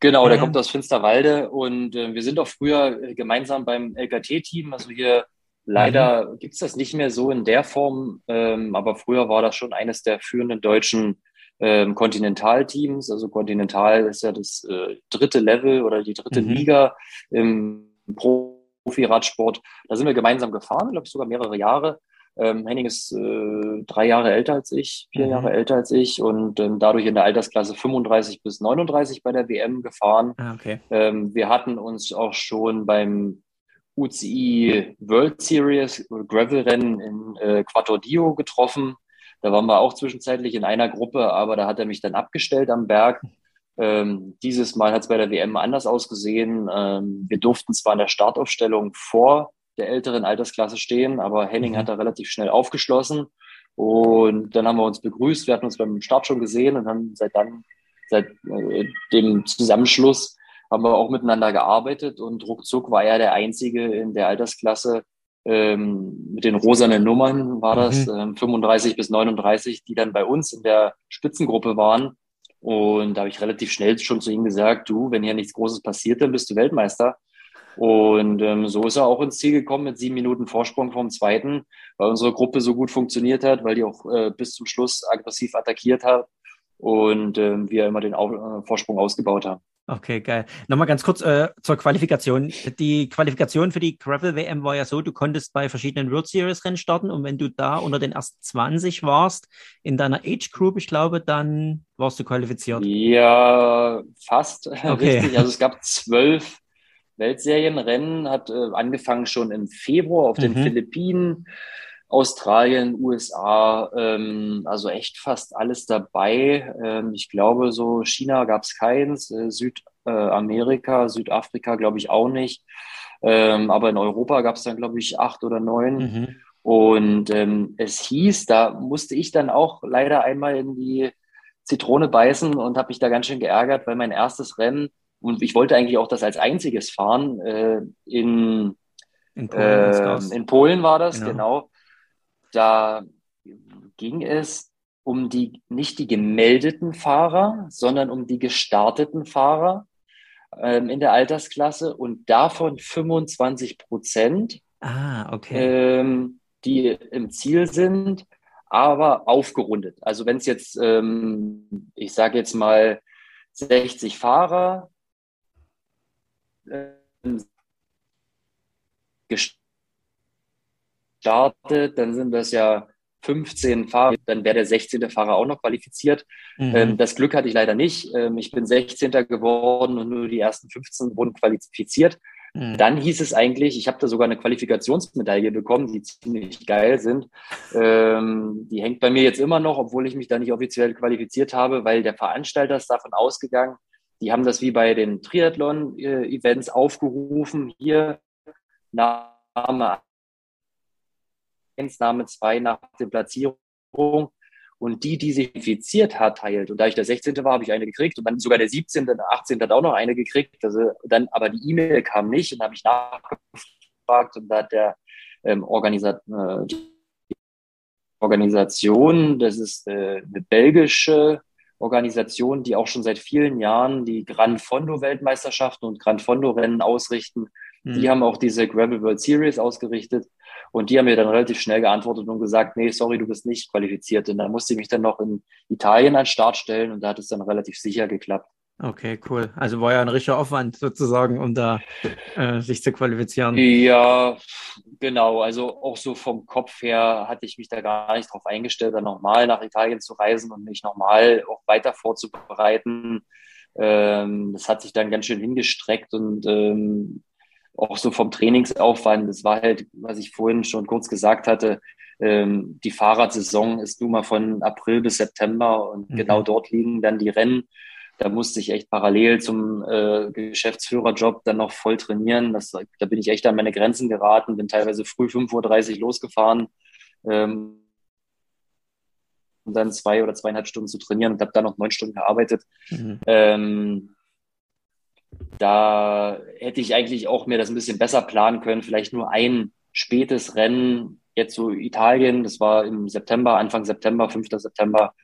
Genau, der äh, kommt aus Finsterwalde und äh, wir sind auch früher äh, gemeinsam beim LKT-Team. Also hier leider mhm. gibt es das nicht mehr so in der Form, ähm, aber früher war das schon eines der führenden deutschen ähm, Kontinentalteams. Also Kontinental ist ja das äh, dritte Level oder die dritte mhm. Liga im Profi-Radsport. Da sind wir gemeinsam gefahren, glaube ich sogar mehrere Jahre. Ähm, Henning ist äh, drei Jahre älter als ich, vier mhm. Jahre älter als ich und ähm, dadurch in der Altersklasse 35 bis 39 bei der WM gefahren. Ah, okay. ähm, wir hatten uns auch schon beim UCI World Series Gravel-Rennen in äh, Quattro Dio getroffen. Da waren wir auch zwischenzeitlich in einer Gruppe, aber da hat er mich dann abgestellt am Berg. Ähm, dieses Mal hat es bei der WM anders ausgesehen. Ähm, wir durften zwar in der Startaufstellung vor der älteren Altersklasse stehen, aber Henning mhm. hat da relativ schnell aufgeschlossen. Und dann haben wir uns begrüßt. Wir hatten uns beim Start schon gesehen und haben seit dann, seit äh, dem Zusammenschluss, haben wir auch miteinander gearbeitet und ruckzuck war er der Einzige in der Altersklasse, ähm, mit den rosanen Nummern war das, mhm. ähm, 35 bis 39, die dann bei uns in der Spitzengruppe waren. Und da habe ich relativ schnell schon zu ihm gesagt, du, wenn hier nichts Großes passiert, dann bist du Weltmeister. Und ähm, so ist er auch ins Ziel gekommen mit sieben Minuten Vorsprung vom zweiten, weil unsere Gruppe so gut funktioniert hat, weil die auch äh, bis zum Schluss aggressiv attackiert hat und ähm, wir immer den Au äh, Vorsprung ausgebaut haben. Okay, geil. Nochmal ganz kurz äh, zur Qualifikation. Die Qualifikation für die Gravel WM war ja so, du konntest bei verschiedenen World Series Rennen starten und wenn du da unter den ersten 20 warst in deiner Age Group, ich glaube, dann warst du qualifiziert. Ja, fast. Okay. Richtig. Also es gab zwölf Weltserienrennen, hat äh, angefangen schon im Februar auf den mhm. Philippinen. Australien, USA, ähm, also echt fast alles dabei. Ähm, ich glaube, so China gab es keins, äh, Südamerika, Südafrika glaube ich auch nicht. Ähm, aber in Europa gab es dann, glaube ich, acht oder neun. Mhm. Und ähm, es hieß, da musste ich dann auch leider einmal in die Zitrone beißen und habe mich da ganz schön geärgert, weil mein erstes Rennen, und ich wollte eigentlich auch das als einziges fahren, äh, in, in Polen, äh, in Polen war das, genau. genau da ging es um die, nicht die gemeldeten Fahrer, sondern um die gestarteten Fahrer ähm, in der Altersklasse und davon 25 Prozent, ah, okay. ähm, die im Ziel sind, aber aufgerundet. Also wenn es jetzt, ähm, ich sage jetzt mal, 60 Fahrer äh, startet, dann sind das ja 15 Fahrer, dann wäre der 16. Fahrer auch noch qualifiziert. Mhm. Ähm, das Glück hatte ich leider nicht. Ähm, ich bin 16. geworden und nur die ersten 15 wurden qualifiziert. Mhm. Dann hieß es eigentlich, ich habe da sogar eine Qualifikationsmedaille bekommen, die ziemlich geil sind. Ähm, die hängt bei mir jetzt immer noch, obwohl ich mich da nicht offiziell qualifiziert habe, weil der Veranstalter ist davon ausgegangen, die haben das wie bei den Triathlon-Events aufgerufen, hier Name 1, Name 2 nach der Platzierung. Und die, die sich infiziert hat, teilt. Und da ich der 16. war, habe ich eine gekriegt. Und dann sogar der 17., der 18. hat auch noch eine gekriegt. Also dann, aber die E-Mail kam nicht. Und dann habe ich nachgefragt. Und da hat der ähm, Organisat äh, Organisation, das ist äh, eine belgische Organisation, die auch schon seit vielen Jahren die Grand Fondo Weltmeisterschaften und Grand Fondo Rennen ausrichten. Mhm. Die haben auch diese Gravel World Series ausgerichtet. Und die haben mir dann relativ schnell geantwortet und gesagt, nee, sorry, du bist nicht qualifiziert. Und dann musste ich mich dann noch in Italien an den Start stellen und da hat es dann relativ sicher geklappt. Okay, cool. Also war ja ein richtiger Aufwand sozusagen, um da äh, sich zu qualifizieren. Ja, genau. Also auch so vom Kopf her hatte ich mich da gar nicht drauf eingestellt, dann nochmal nach Italien zu reisen und mich nochmal auch weiter vorzubereiten. Ähm, das hat sich dann ganz schön hingestreckt und ähm, auch so vom Trainingsaufwand, das war halt, was ich vorhin schon kurz gesagt hatte, ähm, die Fahrradsaison ist nun mal von April bis September und mhm. genau dort liegen dann die Rennen. Da musste ich echt parallel zum äh, Geschäftsführerjob dann noch voll trainieren. Das, da bin ich echt an meine Grenzen geraten, bin teilweise früh 5.30 Uhr losgefahren, ähm, um dann zwei oder zweieinhalb Stunden zu trainieren und habe dann noch neun Stunden gearbeitet. Mhm. Ähm, da hätte ich eigentlich auch mir das ein bisschen besser planen können, vielleicht nur ein spätes Rennen, jetzt so Italien, das war im September, Anfang September, 5. September,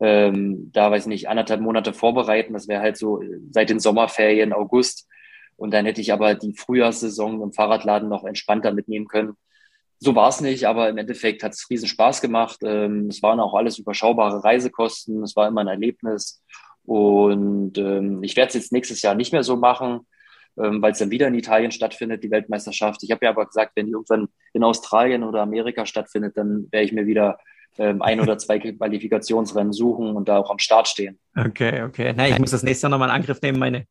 ähm, da weiß ich nicht, anderthalb Monate vorbereiten. Das wäre halt so seit den Sommerferien, August. Und dann hätte ich aber die Frühjahrssaison im Fahrradladen noch entspannter mitnehmen können. So war es nicht, aber im Endeffekt hat es riesen Spaß gemacht. Ähm, es waren auch alles überschaubare Reisekosten. Es war immer ein Erlebnis. Und ähm, ich werde es jetzt nächstes Jahr nicht mehr so machen, ähm, weil es dann wieder in Italien stattfindet, die Weltmeisterschaft. Ich habe ja aber gesagt, wenn die irgendwann in Australien oder Amerika stattfindet, dann werde ich mir wieder ähm, ein oder zwei Qualifikationsrennen suchen und da auch am Start stehen. Okay, okay. Na, ich muss das nächste Jahr nochmal in Angriff nehmen. Meine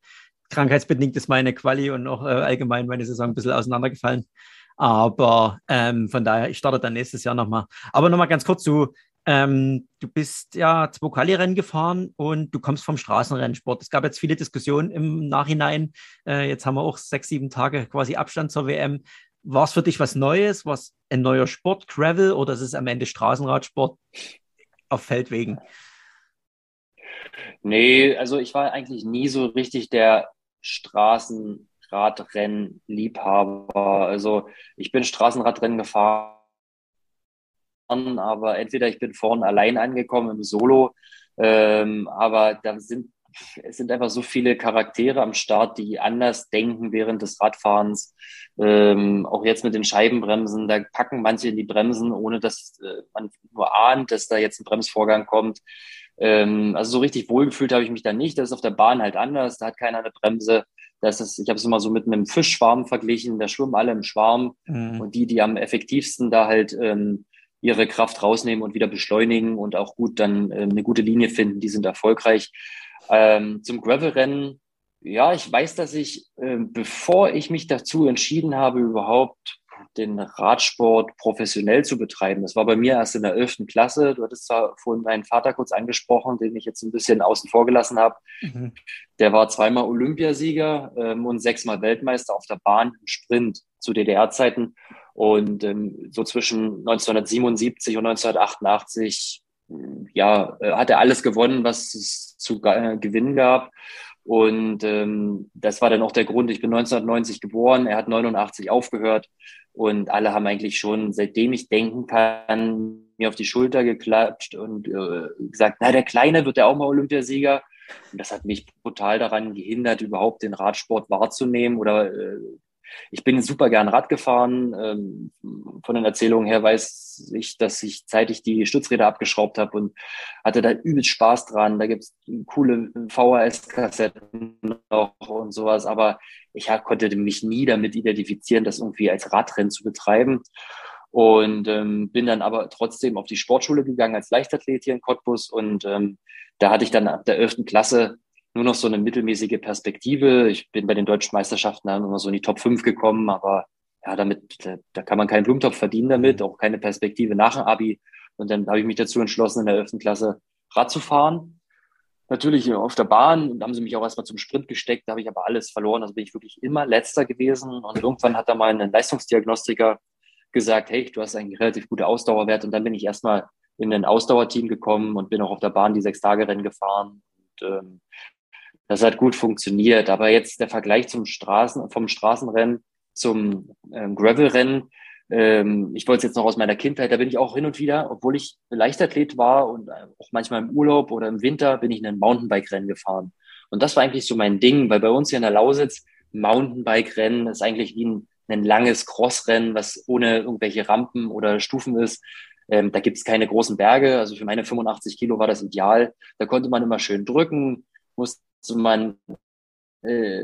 krankheitsbedingt ist meine Quali und auch äh, allgemein meine Saison ein bisschen auseinandergefallen. Aber ähm, von daher, ich starte dann nächstes Jahr nochmal. Aber nochmal ganz kurz zu, ähm, du bist ja zwei Quali-Rennen gefahren und du kommst vom Straßenrennsport. Es gab jetzt viele Diskussionen im Nachhinein. Äh, jetzt haben wir auch sechs, sieben Tage quasi Abstand zur WM. War es für dich was Neues? Was ein neuer Sport, Gravel oder ist es am Ende Straßenradsport auf Feldwegen? Nee, also ich war eigentlich nie so richtig der Straßenradrennen-Liebhaber. Also ich bin Straßenradrennen gefahren, aber entweder ich bin vorne allein angekommen im Solo, ähm, aber da sind es sind einfach so viele Charaktere am Start, die anders denken während des Radfahrens. Ähm, auch jetzt mit den Scheibenbremsen, da packen manche in die Bremsen, ohne dass äh, man nur ahnt, dass da jetzt ein Bremsvorgang kommt. Ähm, also so richtig wohlgefühlt habe ich mich da nicht. Das ist auf der Bahn halt anders. Da hat keiner eine Bremse. Das ist, ich habe es immer so mit einem Fischschwarm verglichen. Da schwimmen alle im Schwarm mhm. und die, die am effektivsten da halt ähm, ihre Kraft rausnehmen und wieder beschleunigen und auch gut dann ähm, eine gute Linie finden, die sind erfolgreich. Ähm, zum Gravel-Rennen, ja, ich weiß, dass ich, äh, bevor ich mich dazu entschieden habe, überhaupt den Radsport professionell zu betreiben. Das war bei mir erst in der 11. Klasse. Du hattest zwar vorhin meinen Vater kurz angesprochen, den ich jetzt ein bisschen außen vor gelassen habe. Mhm. Der war zweimal Olympiasieger ähm, und sechsmal Weltmeister auf der Bahn im Sprint zu DDR-Zeiten. Und ähm, so zwischen 1977 und 1988 ja, äh, hat er alles gewonnen, was es zu äh, gewinnen gab. Und ähm, das war dann auch der Grund. Ich bin 1990 geboren, er hat 89 aufgehört und alle haben eigentlich schon, seitdem ich denken kann, mir auf die Schulter geklatscht und äh, gesagt, na, der Kleine wird ja auch mal Olympiasieger. Und das hat mich brutal daran gehindert, überhaupt den Radsport wahrzunehmen oder äh, ich bin super gern Rad gefahren. Ähm, von den Erzählungen her weiß ich, dass ich zeitig die Stützräder abgeschraubt habe und hatte da übelst Spaß dran. Da gibt's coole VHS-Kassetten noch und sowas. Aber ich konnte mich nie damit identifizieren, das irgendwie als Radrennen zu betreiben. Und ähm, bin dann aber trotzdem auf die Sportschule gegangen als Leichtathlet hier in Cottbus. Und ähm, da hatte ich dann ab der 11. Klasse nur noch so eine mittelmäßige Perspektive. Ich bin bei den deutschen Meisterschaften dann immer so in die Top 5 gekommen, aber ja, damit, da, kann man keinen Blumentopf verdienen damit, auch keine Perspektive nach dem Abi. Und dann habe ich mich dazu entschlossen, in der 11. Klasse Rad zu fahren. Natürlich auf der Bahn und haben sie mich auch erstmal zum Sprint gesteckt, da habe ich aber alles verloren. Also bin ich wirklich immer letzter gewesen. Und irgendwann hat da mal ein Leistungsdiagnostiker gesagt, hey, du hast einen relativ guten Ausdauerwert. Und dann bin ich erstmal in ein Ausdauerteam gekommen und bin auch auf der Bahn die sechs Tage Rennen gefahren. Und ähm, das hat gut funktioniert. Aber jetzt der Vergleich zum Straßen, vom Straßenrennen zum ähm, Gravelrennen. Ähm, ich wollte es jetzt noch aus meiner Kindheit, da bin ich auch hin und wieder, obwohl ich Leichtathlet war und auch manchmal im Urlaub oder im Winter bin ich in ein Mountainbike-Rennen gefahren. Und das war eigentlich so mein Ding, weil bei uns hier in der Lausitz Mountainbike-Rennen ist eigentlich wie ein, ein langes Crossrennen, was ohne irgendwelche Rampen oder Stufen ist. Ähm, da gibt es keine großen Berge. Also für meine 85 Kilo war das ideal. Da konnte man immer schön drücken, musste man äh,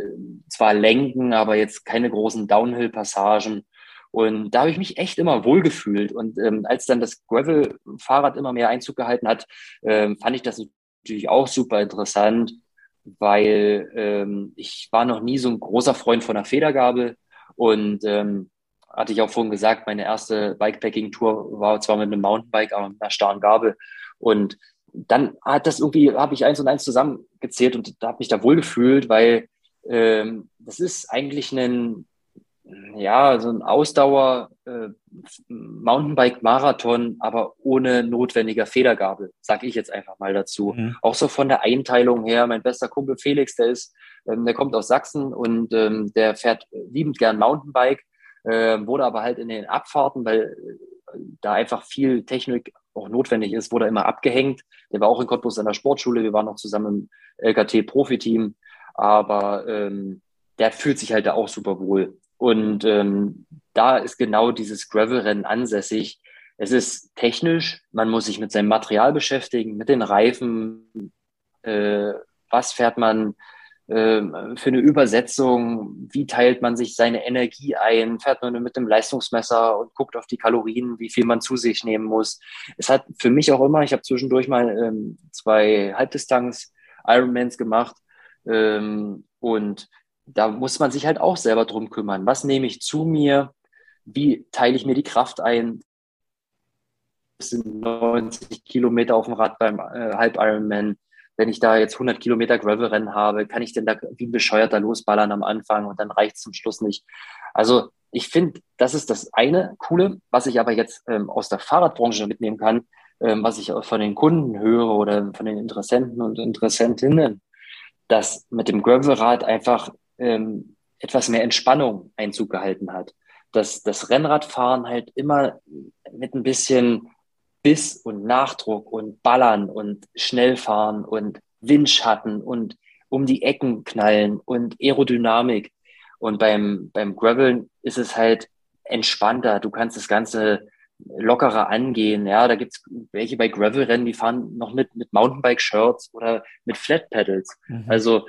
zwar lenken, aber jetzt keine großen Downhill-Passagen. Und da habe ich mich echt immer wohlgefühlt. Und ähm, als dann das Gravel-Fahrrad immer mehr Einzug gehalten hat, ähm, fand ich das natürlich auch super interessant, weil ähm, ich war noch nie so ein großer Freund von der Federgabel. Und ähm, hatte ich auch vorhin gesagt, meine erste Bikepacking-Tour war zwar mit einem Mountainbike, aber mit einer starren Gabel. Und dann hat das irgendwie, habe ich eins und eins zusammengezählt und da habe mich da wohl gefühlt, weil ähm, das ist eigentlich ein, ja, so ein Ausdauer äh, Mountainbike-Marathon, aber ohne notwendiger Federgabel, sage ich jetzt einfach mal dazu. Mhm. Auch so von der Einteilung her, mein bester Kumpel Felix, der ist, ähm, der kommt aus Sachsen und ähm, der fährt liebend gern Mountainbike. äh, wurde aber halt in den Abfahrten, weil äh, da einfach viel Technik auch notwendig ist, wurde immer abgehängt. Der war auch in Cottbus an der Sportschule, wir waren noch zusammen im LKT-Profiteam, aber ähm, der fühlt sich halt da auch super wohl. Und ähm, da ist genau dieses Gravel-Rennen ansässig. Es ist technisch, man muss sich mit seinem Material beschäftigen, mit den Reifen, äh, was fährt man für eine Übersetzung, wie teilt man sich seine Energie ein, fährt man mit dem Leistungsmesser und guckt auf die Kalorien, wie viel man zu sich nehmen muss. Es hat für mich auch immer, ich habe zwischendurch mal ähm, zwei Halbdistanz Ironmans gemacht ähm, und da muss man sich halt auch selber drum kümmern. Was nehme ich zu mir? Wie teile ich mir die Kraft ein? Das sind 90 Kilometer auf dem Rad beim äh, Halb Ironman. Wenn ich da jetzt 100 Kilometer Gravel-Rennen habe, kann ich denn da wie ein Bescheuerter losballern am Anfang und dann reicht es zum Schluss nicht. Also ich finde, das ist das eine Coole, was ich aber jetzt ähm, aus der Fahrradbranche mitnehmen kann, ähm, was ich von den Kunden höre oder von den Interessenten und Interessentinnen, dass mit dem Gravelrad einfach ähm, etwas mehr Entspannung Einzug gehalten hat. Dass das Rennradfahren halt immer mit ein bisschen Biss und Nachdruck und Ballern und Schnellfahren und Windschatten und um die Ecken knallen und Aerodynamik. Und beim, beim Graveln ist es halt entspannter. Du kannst das Ganze lockerer angehen. Ja, da gibt's welche bei Gravel-Rennen, die fahren noch mit, mit Mountainbike-Shirts oder mit Flat Pedals. Mhm. Also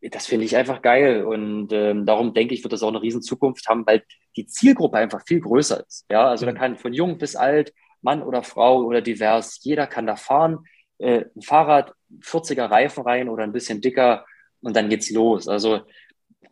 das finde ich einfach geil. Und ähm, darum denke ich, wird das auch eine riesen Zukunft haben, weil die Zielgruppe einfach viel größer ist. Ja, also da kann von jung bis alt, Mann oder Frau oder divers, jeder kann da fahren. Äh, ein Fahrrad, 40er Reifen rein oder ein bisschen dicker und dann geht's los. Also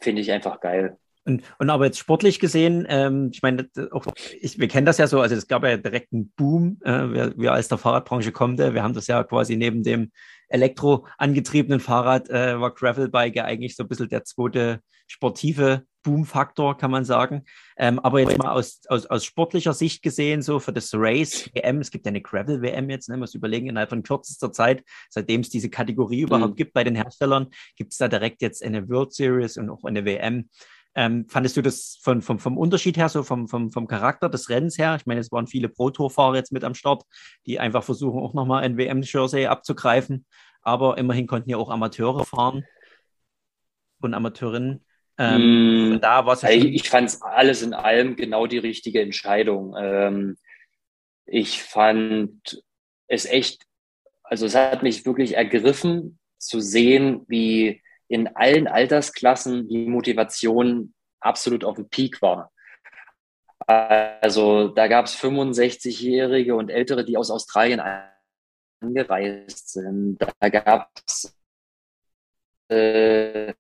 finde ich einfach geil. Und, und aber jetzt sportlich gesehen, ähm, ich meine, auch, ich, wir kennen das ja so, also es gab ja direkt einen Boom, äh, wir, wir als der Fahrradbranche kommen, wir haben das ja quasi neben dem elektro angetriebenen Fahrrad äh, war Gravelbike ja eigentlich so ein bisschen der zweite sportive Boom-Faktor, kann man sagen. Ähm, aber jetzt mal aus, aus, aus sportlicher Sicht gesehen, so für das Race WM, es gibt ja eine Gravel-WM jetzt, ne, muss überlegen, innerhalb von kürzester Zeit, seitdem es diese Kategorie überhaupt mhm. gibt bei den Herstellern, gibt es da direkt jetzt eine World Series und auch eine WM. Ähm, fandest du das von, vom, vom Unterschied her, so vom, vom, vom Charakter des Rennens her? Ich meine, es waren viele Pro-Tour-Fahrer jetzt mit am Start, die einfach versuchen, auch nochmal ein WM-Jersey abzugreifen. Aber immerhin konnten ja auch Amateure fahren und Amateurinnen. Ähm, mm, da war's ja ich, ich fand es alles in allem genau die richtige Entscheidung. Ähm, ich fand es echt, also es hat mich wirklich ergriffen zu sehen, wie in allen Altersklassen die Motivation absolut auf dem Peak war. Also da gab es 65-Jährige und Ältere, die aus Australien angereist sind. Da gab es äh,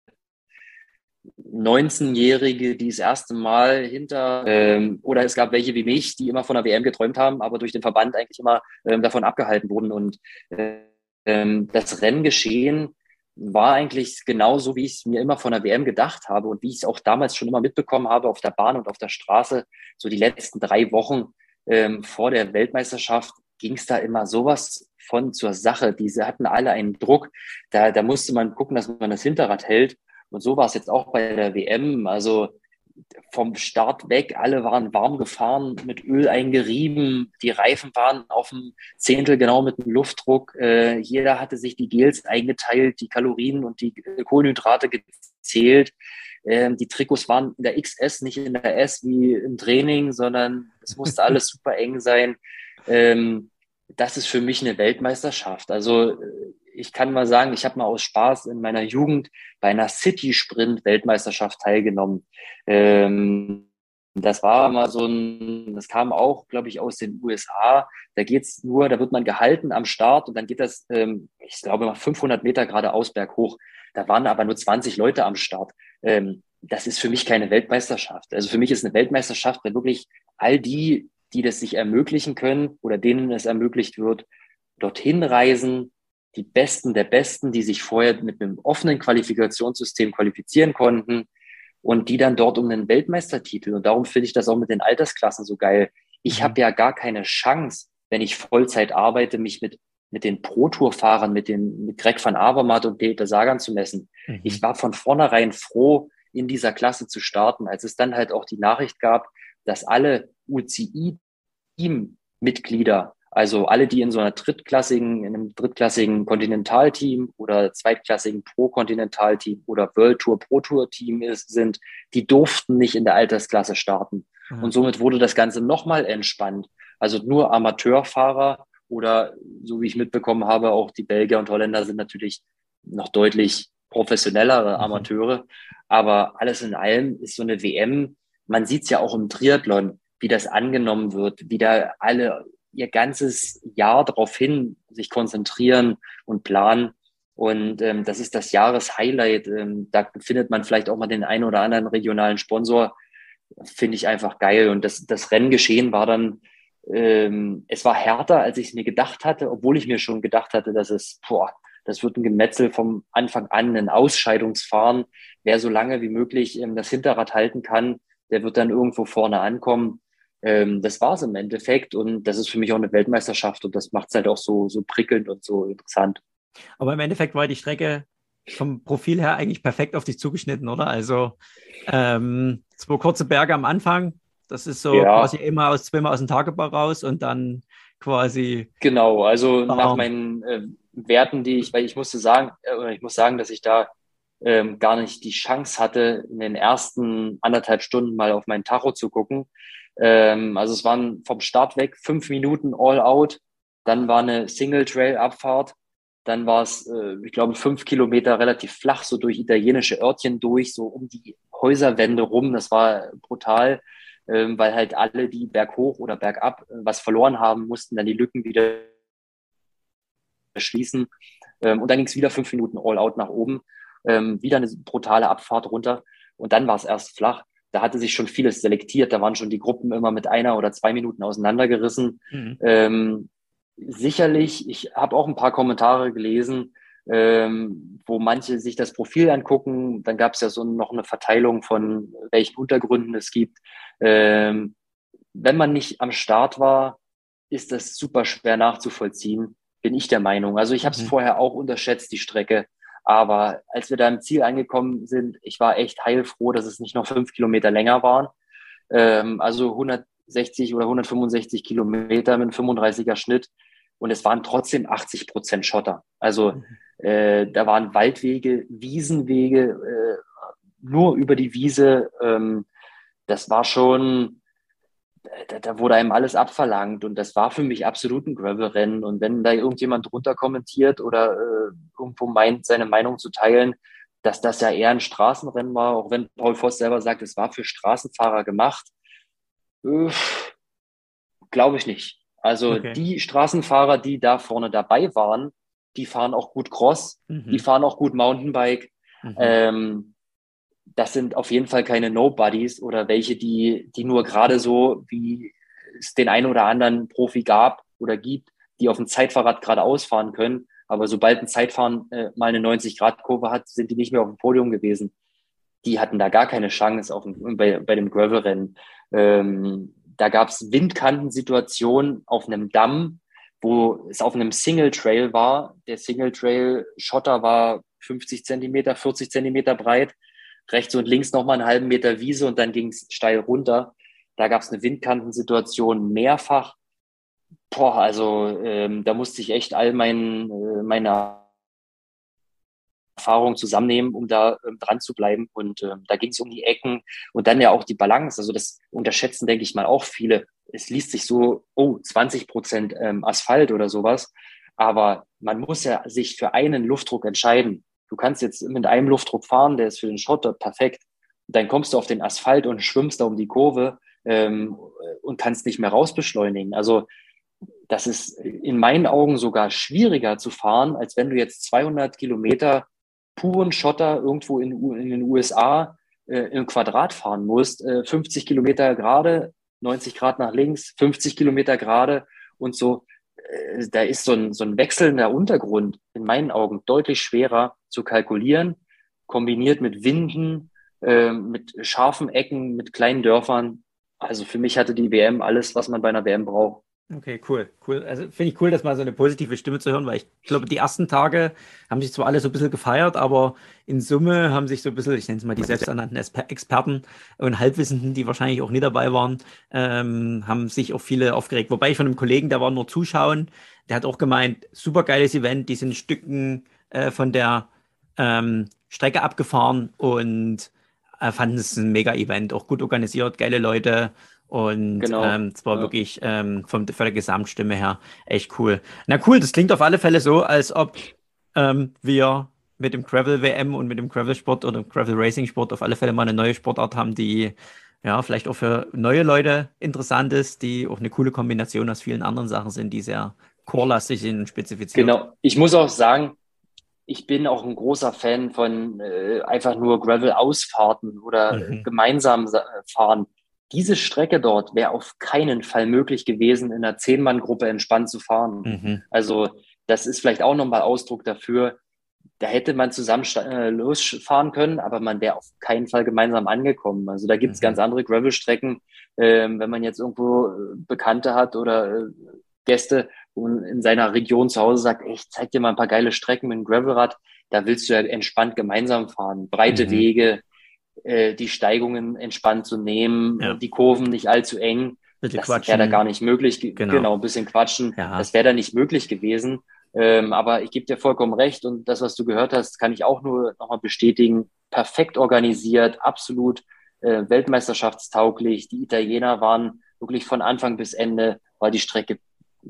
19-Jährige, die das erste Mal hinter, ähm, oder es gab welche wie mich, die immer von der WM geträumt haben, aber durch den Verband eigentlich immer ähm, davon abgehalten wurden. Und ähm, das Renngeschehen war eigentlich genauso, wie ich es mir immer von der WM gedacht habe und wie ich es auch damals schon immer mitbekommen habe auf der Bahn und auf der Straße. So die letzten drei Wochen ähm, vor der Weltmeisterschaft ging es da immer sowas von zur Sache. Diese hatten alle einen Druck. Da, da musste man gucken, dass man das Hinterrad hält. Und so war es jetzt auch bei der WM. Also vom Start weg, alle waren warm gefahren, mit Öl eingerieben, die Reifen waren auf dem Zehntel genau mit dem Luftdruck, äh, jeder hatte sich die Gels eingeteilt, die Kalorien und die Kohlenhydrate gezählt. Ähm, die Trikots waren in der XS, nicht in der S wie im Training, sondern es musste alles super eng sein. Ähm, das ist für mich eine Weltmeisterschaft. Also äh, ich kann mal sagen, ich habe mal aus Spaß in meiner Jugend bei einer City-Sprint-Weltmeisterschaft teilgenommen. Ähm, das war mal so ein, das kam auch, glaube ich, aus den USA. Da geht's nur, da wird man gehalten am Start und dann geht das, ähm, ich glaube mal 500 Meter geradeaus berghoch. Da waren aber nur 20 Leute am Start. Ähm, das ist für mich keine Weltmeisterschaft. Also für mich ist eine Weltmeisterschaft, wenn wirklich all die, die das sich ermöglichen können oder denen es ermöglicht wird, dorthin reisen, die Besten der Besten, die sich vorher mit einem offenen Qualifikationssystem qualifizieren konnten und die dann dort um einen Weltmeistertitel. Und darum finde ich das auch mit den Altersklassen so geil. Ich mhm. habe ja gar keine Chance, wenn ich Vollzeit arbeite, mich mit, mit den Pro-Tour-Fahrern, mit, den, mit Greg van Avermaet und Peter Sagan zu messen. Mhm. Ich war von vornherein froh, in dieser Klasse zu starten. Als es dann halt auch die Nachricht gab, dass alle UCI-Team-Mitglieder, also alle, die in so einer drittklassigen, in einem drittklassigen Kontinentalteam oder zweitklassigen Pro-Kontinentalteam oder World Tour Pro Tour Team sind, die durften nicht in der Altersklasse starten. Mhm. Und somit wurde das Ganze nochmal entspannt. Also nur Amateurfahrer oder so wie ich mitbekommen habe, auch die Belgier und Holländer sind natürlich noch deutlich professionellere mhm. Amateure. Aber alles in allem ist so eine WM, man sieht es ja auch im Triathlon, wie das angenommen wird, wie da alle ihr ganzes Jahr darauf hin sich konzentrieren und planen. Und ähm, das ist das Jahreshighlight. Ähm, da findet man vielleicht auch mal den einen oder anderen regionalen Sponsor. Finde ich einfach geil. Und das, das Renngeschehen war dann, ähm, es war härter, als ich es mir gedacht hatte, obwohl ich mir schon gedacht hatte, dass es, boah, das wird ein Gemetzel vom Anfang an, ein Ausscheidungsfahren. Wer so lange wie möglich ähm, das Hinterrad halten kann, der wird dann irgendwo vorne ankommen. Ähm, das war es im Endeffekt und das ist für mich auch eine Weltmeisterschaft und das macht es halt auch so, so prickelnd und so interessant. Aber im Endeffekt war die Strecke vom Profil her eigentlich perfekt auf dich zugeschnitten, oder? Also ähm, zwei kurze Berge am Anfang, das ist so ja. quasi immer aus zweimal aus dem Tagebau raus und dann quasi. Genau, also nach meinen äh, Werten, die ich, weil ich musste sagen, äh, ich muss sagen, dass ich da ähm, gar nicht die Chance hatte, in den ersten anderthalb Stunden mal auf meinen Tacho zu gucken. Ähm, also es waren vom Start weg fünf Minuten all out, dann war eine Single-Trail-Abfahrt, dann war es, äh, ich glaube, fünf Kilometer relativ flach, so durch italienische Örtchen durch, so um die Häuserwände rum. Das war brutal, ähm, weil halt alle, die berghoch oder bergab äh, was verloren haben, mussten dann die Lücken wieder schließen. Ähm, und dann ging es wieder fünf Minuten all out nach oben ähm, wieder eine brutale Abfahrt runter und dann war es erst flach. Da hatte sich schon vieles selektiert, da waren schon die Gruppen immer mit einer oder zwei Minuten auseinandergerissen. Mhm. Ähm, sicherlich, ich habe auch ein paar Kommentare gelesen, ähm, wo manche sich das Profil angucken. Dann gab es ja so noch eine Verteilung von welchen Untergründen es gibt. Ähm, wenn man nicht am Start war, ist das super schwer nachzuvollziehen, bin ich der Meinung. Also ich habe es mhm. vorher auch unterschätzt, die Strecke. Aber als wir da im Ziel angekommen sind, ich war echt heilfroh, dass es nicht noch fünf Kilometer länger waren. Ähm, also 160 oder 165 Kilometer mit 35er Schnitt. Und es waren trotzdem 80 Prozent Schotter. Also mhm. äh, da waren Waldwege, Wiesenwege, äh, nur über die Wiese. Ähm, das war schon, da, da, wurde einem alles abverlangt und das war für mich absolut ein Gravel-Rennen. Und wenn da irgendjemand drunter kommentiert oder äh, irgendwo meint, seine Meinung zu teilen, dass das ja eher ein Straßenrennen war, auch wenn Paul Voss selber sagt, es war für Straßenfahrer gemacht, äh, glaube ich nicht. Also okay. die Straßenfahrer, die da vorne dabei waren, die fahren auch gut Cross, mhm. die fahren auch gut Mountainbike. Mhm. Ähm, das sind auf jeden Fall keine Nobodies oder welche, die, die nur gerade so, wie es den einen oder anderen Profi gab oder gibt, die auf dem Zeitfahrrad gerade ausfahren können. Aber sobald ein Zeitfahren äh, mal eine 90-Grad-Kurve hat, sind die nicht mehr auf dem Podium gewesen. Die hatten da gar keine Chance auf dem, bei, bei dem Gravel-Rennen. Ähm, da gab es Windkantensituationen auf einem Damm, wo es auf einem Single Trail war. Der Single Trail Schotter war 50 Zentimeter, 40 Zentimeter breit rechts und links nochmal einen halben Meter Wiese und dann ging es steil runter. Da gab es eine Windkantensituation mehrfach. Boah, also ähm, da musste ich echt all mein, äh, meine Erfahrungen zusammennehmen, um da ähm, dran zu bleiben. Und ähm, da ging es um die Ecken und dann ja auch die Balance. Also das unterschätzen, denke ich mal, auch viele. Es liest sich so, oh, 20 Prozent ähm, Asphalt oder sowas. Aber man muss ja sich für einen Luftdruck entscheiden. Du kannst jetzt mit einem Luftdruck fahren, der ist für den Schotter perfekt. Dann kommst du auf den Asphalt und schwimmst da um die Kurve ähm, und kannst nicht mehr rausbeschleunigen. Also das ist in meinen Augen sogar schwieriger zu fahren, als wenn du jetzt 200 Kilometer puren Schotter irgendwo in, in den USA äh, im Quadrat fahren musst. Äh, 50 Kilometer gerade, 90 Grad nach links, 50 Kilometer gerade und so. Äh, da ist so ein, so ein wechselnder Untergrund in meinen Augen deutlich schwerer zu kalkulieren, kombiniert mit Winden, äh, mit scharfen Ecken, mit kleinen Dörfern. Also für mich hatte die WM alles, was man bei einer WM braucht. Okay, cool, cool. Also finde ich cool, dass mal so eine positive Stimme zu hören, weil ich glaube, die ersten Tage haben sich zwar alle so ein bisschen gefeiert, aber in Summe haben sich so ein bisschen, ich nenne es mal die selbsternannten Experten und Halbwissenden, die wahrscheinlich auch nie dabei waren, ähm, haben sich auch viele aufgeregt. Wobei ich von einem Kollegen, der war nur zuschauen, der hat auch gemeint, super geiles Event, die sind Stücken äh, von der ähm, Strecke abgefahren und äh, fanden es ein Mega-Event, auch gut organisiert, geile Leute und genau. ähm, es war ja. wirklich ähm, vom, von der Gesamtstimme her echt cool. Na cool, das klingt auf alle Fälle so, als ob ähm, wir mit dem Gravel WM und mit dem Gravel Sport oder Gravel Racing Sport auf alle Fälle mal eine neue Sportart haben, die ja vielleicht auch für neue Leute interessant ist, die auch eine coole Kombination aus vielen anderen Sachen sind, die sehr chorlastig sind und spezifiziert. Genau. Ich muss auch sagen, ich bin auch ein großer Fan von äh, einfach nur Gravel-Ausfahrten oder mhm. gemeinsam äh, fahren diese Strecke dort wäre auf keinen Fall möglich gewesen, in einer Zehn-Mann-Gruppe entspannt zu fahren. Mhm. Also das ist vielleicht auch nochmal Ausdruck dafür, da hätte man zusammen äh, losfahren können, aber man wäre auf keinen Fall gemeinsam angekommen. Also da gibt es mhm. ganz andere Gravel-Strecken, äh, wenn man jetzt irgendwo äh, Bekannte hat oder äh, Gäste und in seiner Region zu Hause sagt, ey, ich zeig dir mal ein paar geile Strecken mit dem Gravelrad, da willst du ja entspannt gemeinsam fahren. Breite mhm. Wege, äh, die Steigungen entspannt zu nehmen, ja. die Kurven nicht allzu eng. das wäre da gar nicht möglich. Genau, genau ein bisschen quatschen. Ja. Das wäre da nicht möglich gewesen. Ähm, aber ich gebe dir vollkommen recht und das, was du gehört hast, kann ich auch nur nochmal bestätigen. Perfekt organisiert, absolut äh, weltmeisterschaftstauglich. Die Italiener waren wirklich von Anfang bis Ende, war die Strecke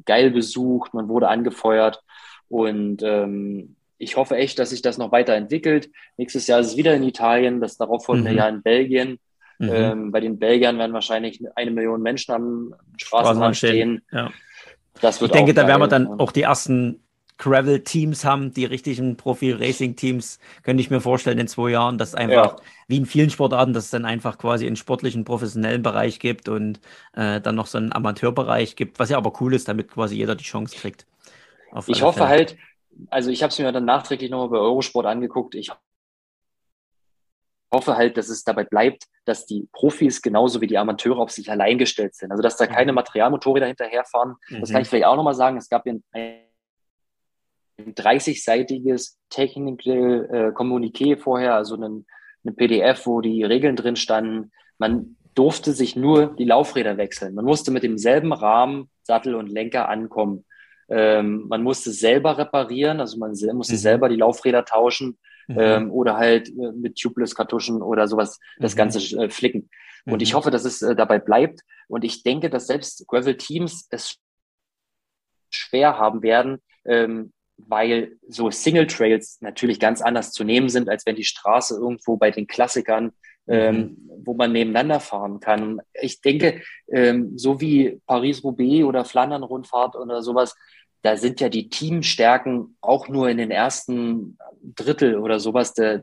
geil besucht, man wurde angefeuert und ähm, ich hoffe echt, dass sich das noch weiterentwickelt. Nächstes Jahr ist es wieder in Italien, das darauffolgende mhm. Jahr in Belgien. Mhm. Ähm, bei den Belgiern werden wahrscheinlich eine Million Menschen am Straßenrand stehen. Ja. Ich denke, da werden wir dann auch die ersten Gravel-Teams haben, die richtigen Profi-Racing-Teams, könnte ich mir vorstellen, in zwei Jahren, dass einfach, ja. wie in vielen Sportarten, dass es dann einfach quasi einen sportlichen, professionellen Bereich gibt und äh, dann noch so einen Amateurbereich gibt, was ja aber cool ist, damit quasi jeder die Chance kriegt. Ich hoffe Fälle. halt, also ich habe es mir dann nachträglich nochmal bei Eurosport angeguckt. Ich hoffe halt, dass es dabei bleibt, dass die Profis genauso wie die Amateure auf sich allein gestellt sind. Also dass da keine mhm. Materialmotorräder hinterherfahren. Mhm. Das kann ich vielleicht auch nochmal sagen. Es gab ein, ein 30-seitiges Technical äh, Communiqué vorher, also ein, eine PDF, wo die Regeln drin standen. Man durfte sich nur die Laufräder wechseln. Man musste mit demselben Rahmen, Sattel und Lenker ankommen. Ähm, man musste selber reparieren, also man musste mhm. selber die Laufräder tauschen mhm. ähm, oder halt äh, mit Tubeless-Kartuschen oder sowas das mhm. Ganze äh, flicken. Und ich mhm. hoffe, dass es äh, dabei bleibt. Und ich denke, dass selbst Gravel-Teams es schwer haben werden, ähm, weil so Single Trails natürlich ganz anders zu nehmen sind, als wenn die Straße irgendwo bei den Klassikern, ähm, mhm. wo man nebeneinander fahren kann. Ich denke, ähm, so wie Paris-Roubaix oder Flandern-Rundfahrt oder sowas, da sind ja die Teamstärken auch nur in den ersten Drittel oder sowas de,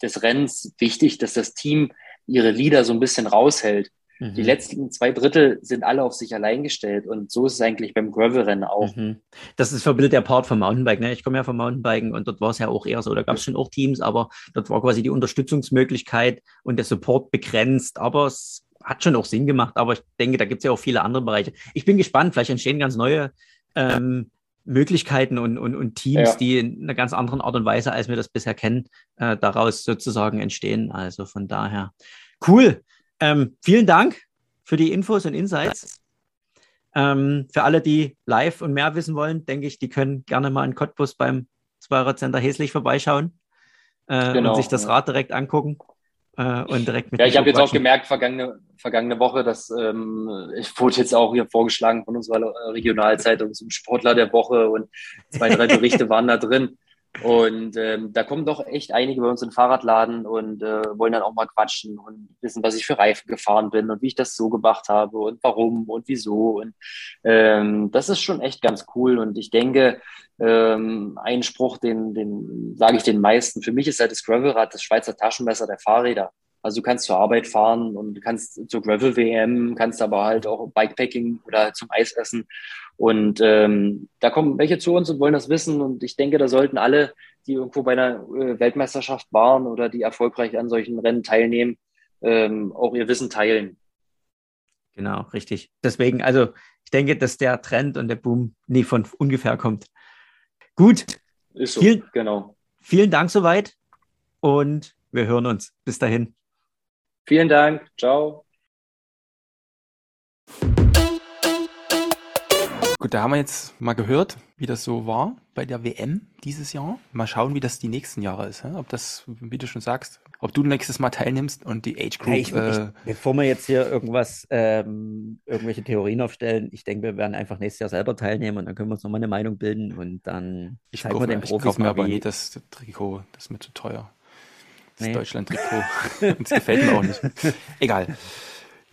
des Rennens wichtig, dass das Team ihre Leader so ein bisschen raushält. Mhm. Die letzten zwei Drittel sind alle auf sich allein gestellt und so ist es eigentlich beim Gravel-Rennen auch. Mhm. Das ist verbildet der Part vom Mountainbike. Ne? Ich komme ja vom Mountainbiken und dort war es ja auch eher so, da gab es schon auch Teams, aber dort war quasi die Unterstützungsmöglichkeit und der Support begrenzt, aber es hat schon auch Sinn gemacht, aber ich denke, da gibt es ja auch viele andere Bereiche. Ich bin gespannt, vielleicht entstehen ganz neue ähm, Möglichkeiten und, und, und Teams, ja. die in einer ganz anderen Art und Weise, als wir das bisher kennen, äh, daraus sozusagen entstehen. Also von daher cool. Ähm, vielen Dank für die Infos und Insights. Ähm, für alle, die live und mehr wissen wollen, denke ich, die können gerne mal in Cottbus beim Zweirad Center Häslich vorbeischauen äh, genau, und sich das Rad direkt angucken äh, und direkt mit. Ja, ich habe jetzt auch gemerkt, vergangene, vergangene Woche, dass ähm, ich wurde jetzt auch hier vorgeschlagen von unserer Regionalzeitung zum Sportler der Woche und zwei, drei Berichte waren da drin. Und ähm, da kommen doch echt einige bei uns in den Fahrradladen und äh, wollen dann auch mal quatschen und wissen, was ich für Reifen gefahren bin und wie ich das so gemacht habe und warum und wieso. Und ähm, das ist schon echt ganz cool. Und ich denke, ähm, ein Spruch, den, den sage ich den meisten. Für mich ist halt das Gravelrad das Schweizer Taschenmesser der Fahrräder. Also du kannst zur Arbeit fahren und du kannst zur Gravel WM, kannst aber halt auch Bikepacking oder zum Eisessen. Und ähm, da kommen welche zu uns und wollen das wissen. Und ich denke, da sollten alle, die irgendwo bei einer äh, Weltmeisterschaft waren oder die erfolgreich an solchen Rennen teilnehmen, ähm, auch ihr Wissen teilen. Genau, richtig. Deswegen, also ich denke, dass der Trend und der Boom nie von ungefähr kommt. Gut. Ist so, vielen, genau. Vielen Dank soweit und wir hören uns. Bis dahin. Vielen Dank. Ciao. Gut, da haben wir jetzt mal gehört, wie das so war bei der WM dieses Jahr. Mal schauen, wie das die nächsten Jahre ist. Ob das, wie du schon sagst, ob du nächstes Mal teilnimmst und die Age Group. Hey, ich, äh, ich, bevor wir jetzt hier irgendwas, ähm, irgendwelche Theorien aufstellen, ich denke, wir werden einfach nächstes Jahr selber teilnehmen und dann können wir uns nochmal eine Meinung bilden und dann ich zeigen wir den Profis ich kaufe mir aber nie das Trikot, das ist mir zu teuer. Das nee. Deutschland-Trikot. das gefällt mir auch nicht. Egal.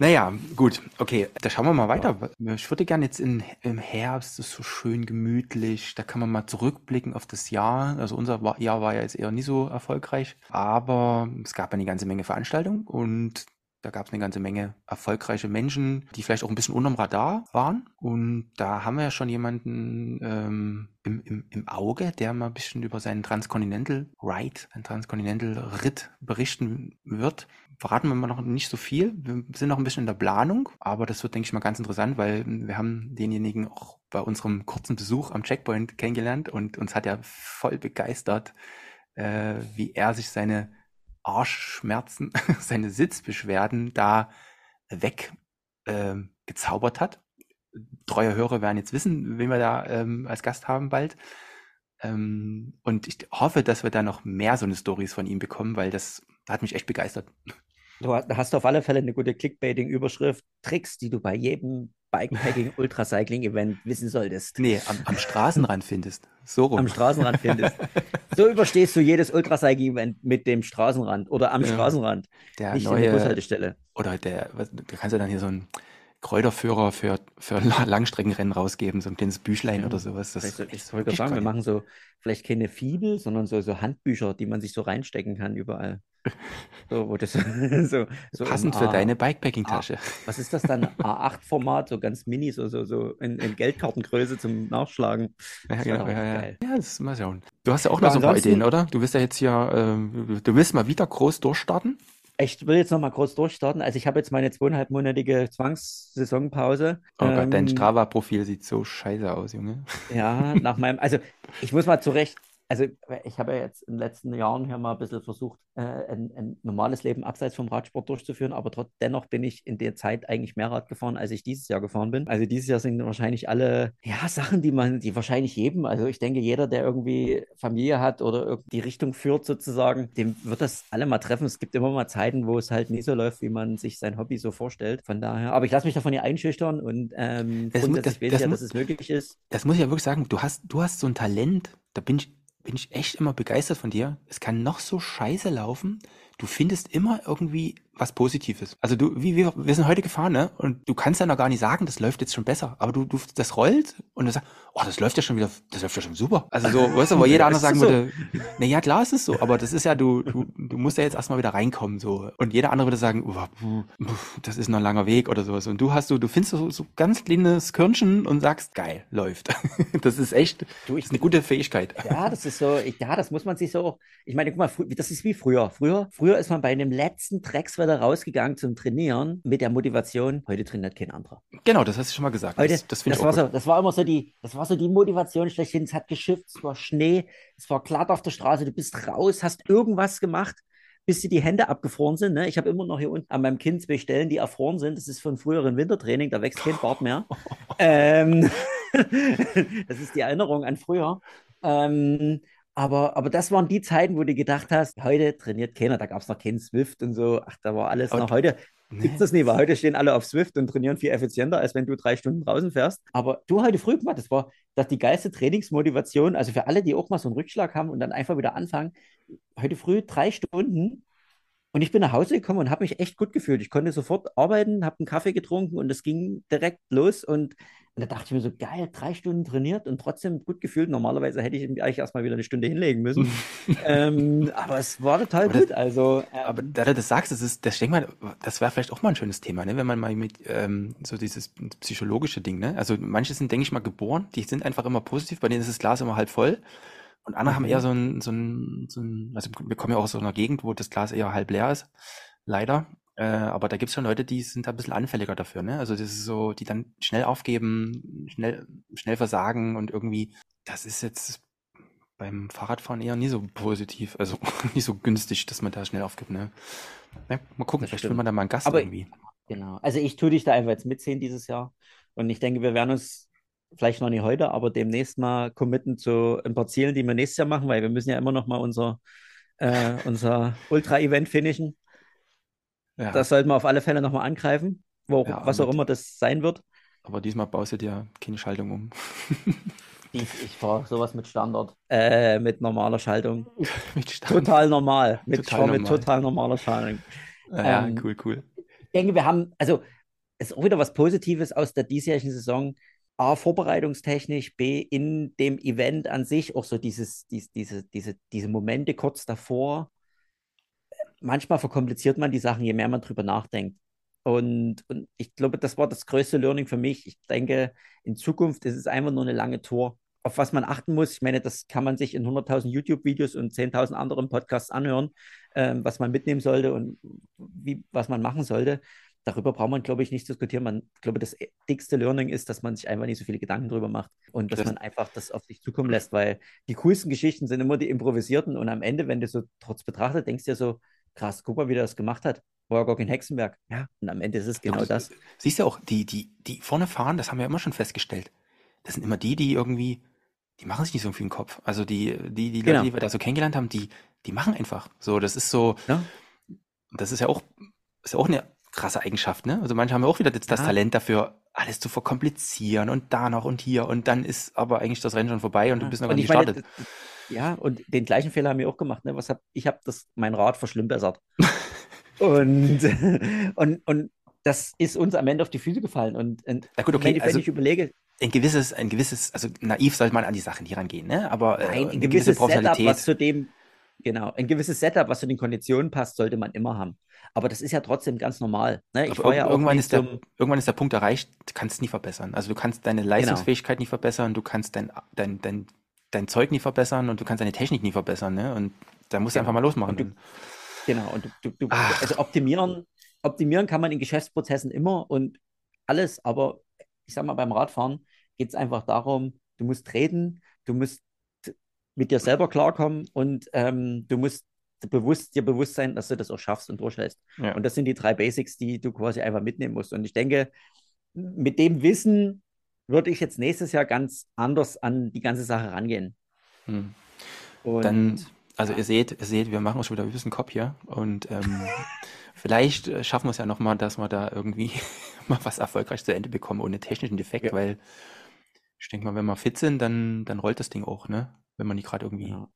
Naja, gut, okay, da schauen wir mal weiter. Ich würde gerne jetzt in, im Herbst, das ist so schön gemütlich, da kann man mal zurückblicken auf das Jahr. Also unser Jahr war ja jetzt eher nie so erfolgreich, aber es gab eine ganze Menge Veranstaltungen und da gab es eine ganze Menge erfolgreiche Menschen, die vielleicht auch ein bisschen unterm Radar waren. Und da haben wir ja schon jemanden ähm, im, im, im Auge, der mal ein bisschen über seinen Transcontinental Ride, seinen Transcontinental Ritt berichten wird. Verraten wir mal noch nicht so viel. Wir sind noch ein bisschen in der Planung, aber das wird, denke ich mal, ganz interessant, weil wir haben denjenigen auch bei unserem kurzen Besuch am Checkpoint kennengelernt und uns hat er voll begeistert, äh, wie er sich seine Arschschmerzen, seine Sitzbeschwerden da weggezaubert ähm, äh, hat. Treue Hörer werden jetzt wissen, wen wir da ähm, als Gast haben bald. Ähm, und ich hoffe, dass wir da noch mehr so eine Stories von ihm bekommen, weil das hat mich echt begeistert. Du hast auf alle Fälle eine gute Clickbaiting-Überschrift. Tricks, die du bei jedem Bikepacking Ultracycling Event wissen solltest. Nee, am, am Straßenrand findest. So rum. Am Straßenrand findest. So überstehst du jedes Ultracycling Event mit dem Straßenrand oder am ja. Straßenrand. Der nicht neue, in der Bushaltestelle. Oder der, was, da kannst du dann hier so ein Kräuterführer für, für Langstreckenrennen rausgeben, so ein kleines Büchlein ja. oder sowas. Das ich, ich wollte sagen, wir machen so vielleicht keine Fibel, sondern so, so Handbücher, die man sich so reinstecken kann überall. So, wo das, so, so Passend für A, deine Bikepacking-Tasche. Was ist das dann? A8-Format, so ganz mini, so, so, so in, in, Geldkartengröße zum Nachschlagen. Ja, genau. Ja, ja. ja, das ist mal schauen. Du hast ja auch noch so ein paar Ideen, oder? Du willst ja jetzt hier, äh, du willst mal wieder groß durchstarten? Ich will jetzt noch mal kurz durchstarten. Also ich habe jetzt meine zweieinhalbmonatige Zwangssaisonpause. Oh Gott, ähm, dein Strava-Profil sieht so scheiße aus, Junge. Ja, nach meinem, also ich muss mal zurecht, also ich habe ja jetzt in den letzten Jahren hier mal ein bisschen versucht, äh, ein, ein, normales Leben abseits vom Radsport durchzuführen, aber trotz, dennoch bin ich in der Zeit eigentlich mehr Rad gefahren, als ich dieses Jahr gefahren bin. Also dieses Jahr sind wahrscheinlich alle, ja, Sachen, die man, die wahrscheinlich jedem, also ich denke, jeder, der irgendwie Familie hat oder die Richtung führt sozusagen, dem wird das alle mal treffen. Es gibt immer mal Zeiten, wo es halt nie so läuft, wie man sich sein Hobby so vorstellt. Von daher, aber ich lasse mich davon hier einschüchtern und ähm, das grundsätzlich das, weiß das ja, dass es möglich ist. Das muss ich ja wirklich sagen, du hast, du hast so ein Talent, da bin ich bin ich echt immer begeistert von dir. Es kann noch so scheiße laufen. Du findest immer irgendwie was Positives. Also du, wie wir, wir sind heute gefahren, ne? Und du kannst ja noch gar nicht sagen, das läuft jetzt schon besser. Aber du, du, das rollt und du sagst, oh, das läuft ja schon wieder, das läuft ja schon super. Also so, weißt du, wo jeder andere sagen so? würde, na ja, klar ist es so, aber das ist ja, du, du, du musst ja jetzt erstmal wieder reinkommen, so. Und jeder andere würde sagen, oh, das ist noch ein langer Weg oder sowas. Und du hast so, du findest so, so ganz kleines Körnchen und sagst, geil, läuft. Das ist echt, du, ich, ist eine gute Fähigkeit. Ja, das ist so, ja, das muss man sich so, ich meine, guck mal, das ist wie früher. Früher, früher ist man bei einem letzten Dreckswetter rausgegangen zum Trainieren mit der Motivation, heute trainiert kein anderer. Genau, das hast du schon mal gesagt. Heute, das, das, das war so, das war immer so die, das war so die Motivation schlechthin. Es hat geschifft, es war Schnee, es war glatt auf der Straße, du bist raus, hast irgendwas gemacht, bis dir die Hände abgefroren sind. Ne? Ich habe immer noch hier unten an meinem Kind zwei Stellen, die erfroren sind. Das ist von früheren Wintertraining, da wächst kein Bart mehr. ähm, das ist die Erinnerung an früher. Ähm, aber, aber das waren die Zeiten, wo du gedacht hast, heute trainiert keiner, da gab es noch keinen Swift und so. Ach, da war alles und, noch heute. Nee. Gibt es das nicht, weil heute stehen alle auf Swift und trainieren viel effizienter, als wenn du drei Stunden draußen fährst. Aber du heute früh gemacht, das war das die geilste Trainingsmotivation. Also für alle, die auch mal so einen Rückschlag haben und dann einfach wieder anfangen, heute früh drei Stunden und ich bin nach Hause gekommen und habe mich echt gut gefühlt. Ich konnte sofort arbeiten, habe einen Kaffee getrunken und es ging direkt los. Und, und, da dachte ich mir so, geil, drei Stunden trainiert und trotzdem gut gefühlt. Normalerweise hätte ich eigentlich erstmal wieder eine Stunde hinlegen müssen. ähm, aber es war total aber gut. Das, also, ähm, aber da du das sagst, das ist, das denke mal, das wäre vielleicht auch mal ein schönes Thema, ne? wenn man mal mit ähm, so dieses psychologische Ding, ne? Also manche sind, denke ich mal, geboren, die sind einfach immer positiv, bei denen ist das Glas immer halb voll. Und andere mhm. haben eher so ein, so ein, so ein, also wir kommen ja auch aus so einer Gegend, wo das Glas eher halb leer ist, leider. Äh, aber da gibt es schon Leute, die sind da ein bisschen anfälliger dafür, ne? Also das ist so, die dann schnell aufgeben, schnell, schnell versagen und irgendwie, das ist jetzt beim Fahrradfahren eher nie so positiv, also nicht so günstig, dass man da schnell aufgibt, ne? Ja, mal gucken, vielleicht findet man da mal einen Gast aber, irgendwie. Genau. Also ich tue dich da einfach jetzt mitsehen dieses Jahr. Und ich denke, wir werden uns vielleicht noch nicht heute, aber demnächst mal committen zu ein paar Zielen, die wir nächstes Jahr machen, weil wir müssen ja immer noch mal unser, äh, unser Ultra-Event finishen. Ja. Das sollten wir auf alle Fälle nochmal angreifen, wo, ja, was auch immer das sein wird. Aber diesmal baust du dir keine Schaltung um. ich, ich fahre sowas mit Standard, äh, mit normaler Schaltung. mit Standard. Total normal. Mit, total normal. mit total normaler Schaltung. Ja, ähm, cool, cool. Ich denke, wir haben, also es ist auch wieder was Positives aus der diesjährigen Saison. A, vorbereitungstechnisch, B, in dem Event an sich, auch so dieses, dies, diese, diese, diese Momente kurz davor, manchmal verkompliziert man die Sachen, je mehr man drüber nachdenkt. Und, und ich glaube, das war das größte Learning für mich. Ich denke, in Zukunft ist es einfach nur eine lange Tour. Auf was man achten muss, ich meine, das kann man sich in 100.000 YouTube-Videos und 10.000 anderen Podcasts anhören, äh, was man mitnehmen sollte und wie, was man machen sollte. Darüber braucht man, glaube ich, nicht diskutieren. Man, ich glaube, das dickste Learning ist, dass man sich einfach nicht so viele Gedanken drüber macht und dass das man einfach das auf sich zukommen lässt, weil die coolsten Geschichten sind immer die improvisierten und am Ende, wenn du so trotz betrachtet, denkst du dir so, krass, guck mal, wie der das gemacht hat. Borgog in Hexenberg. Ja, und am Ende ist es genau ja, das. Siehst du auch, die, die, die vorne fahren, das haben wir ja immer schon festgestellt. Das sind immer die, die irgendwie, die machen sich nicht so viel im Kopf. Also die, die, die Leute, genau. die wir da so kennengelernt haben, die, die machen einfach. So, das ist so, ja. das ist ja auch, ist ja auch eine krasse Eigenschaft, ne? Also manche haben ja auch wieder das ja. Talent dafür, alles zu verkomplizieren und da noch und hier und dann ist aber eigentlich das Rennen schon vorbei und ja. du bist noch nicht gestartet. Ja, und den gleichen Fehler haben wir auch gemacht. Ne? Was hab, ich habe mein Rad verschlimmbessert. und, und, und das ist uns am Ende auf die Füße gefallen. Und, und Na gut, okay, wenn, also, ich überlege. Ein gewisses, ein gewisses, also naiv sollte man an die Sachen hier rangehen, ne? Aber äh, Nein, ein eine gewisse Setup, was zu dem, genau, ein gewisses Setup, was zu den Konditionen passt, sollte man immer haben. Aber das ist ja trotzdem ganz normal. Ne? Ich ja irgendwann, ist der, irgendwann ist der Punkt erreicht, du kannst es nie verbessern. Also du kannst deine genau. Leistungsfähigkeit genau. nicht verbessern, du kannst dein, dein, dein dein Zeug nie verbessern und du kannst deine Technik nie verbessern, ne? Und da musst du genau. einfach mal losmachen. Und du, genau, und du, du, also optimieren, optimieren kann man in Geschäftsprozessen immer und alles, aber ich sag mal, beim Radfahren geht es einfach darum, du musst treten, du musst mit dir selber klarkommen und ähm, du musst bewusst, dir bewusst sein, dass du das auch schaffst und durchlässt. Ja. Und das sind die drei Basics, die du quasi einfach mitnehmen musst. Und ich denke, mit dem Wissen würde ich jetzt nächstes Jahr ganz anders an die ganze Sache rangehen. Hm. Und, Dann, also ihr seht, ihr seht, wir machen uns schon wieder ein bisschen Kopf hier und ähm, vielleicht äh, schaffen wir es ja nochmal, dass wir da irgendwie mal was erfolgreich zu Ende bekommen ohne technischen Defekt, ja. weil ich denke mal, wenn wir fit sind, dann, dann rollt das Ding auch, ne? Wenn man nicht gerade irgendwie ja.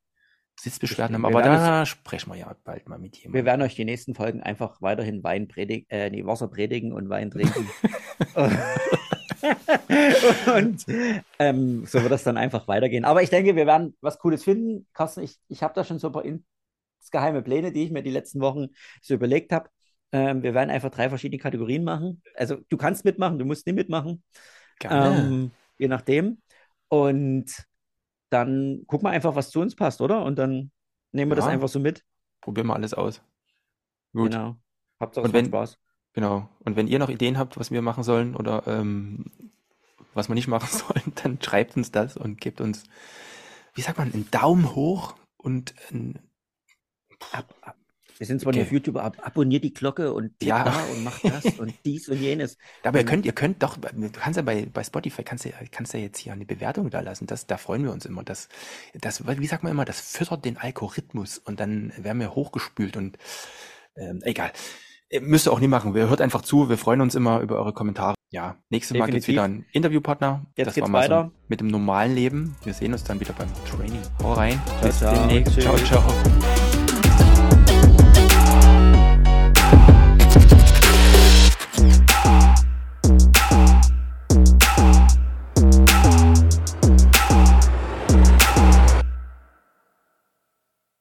Sitzbeschwerden haben. Aber da sprechen wir ja bald mal mit jemandem. Wir werden euch die nächsten Folgen einfach weiterhin Wein predigen, äh, nee, Wasser predigen und Wein trinken. und ähm, so wird das dann einfach weitergehen. Aber ich denke, wir werden was Cooles finden. Carsten, ich, ich habe da schon so ein paar geheime Pläne, die ich mir die letzten Wochen so überlegt habe. Ähm, wir werden einfach drei verschiedene Kategorien machen. Also du kannst mitmachen, du musst nicht mitmachen. Ähm, je nachdem. Und dann gucken wir einfach, was zu uns passt, oder? Und dann nehmen wir ja. das einfach so mit. Probieren wir alles aus. Gut. Genau. Habt auch Spaß. Genau. Und wenn ihr noch Ideen habt, was wir machen sollen oder ähm, was wir nicht machen sollen, dann schreibt uns das und gebt uns, wie sagt man, einen Daumen hoch und ein, ab, ab. Wir sind zwar okay. nicht auf YouTube, ab, abonniert die Glocke und ja. da und macht das und dies und jenes. Aber ihr könnt, ihr könnt doch, du kannst ja bei, bei Spotify, kannst du kannst ja jetzt hier eine Bewertung da lassen. Das, da freuen wir uns immer. Das, das, wie sagt man immer, das füttert den Algorithmus und dann werden wir hochgespült und ähm, egal. Müsst ihr auch nie machen. Wir hört einfach zu. Wir freuen uns immer über eure Kommentare. Ja, nächstes Mal gibt es wieder einen Interviewpartner. Jetzt das geht's war weiter. So mit dem normalen Leben. Wir sehen uns dann wieder beim Training. Hau rein. Ciao, Bis ciao. demnächst. Ciao, ciao.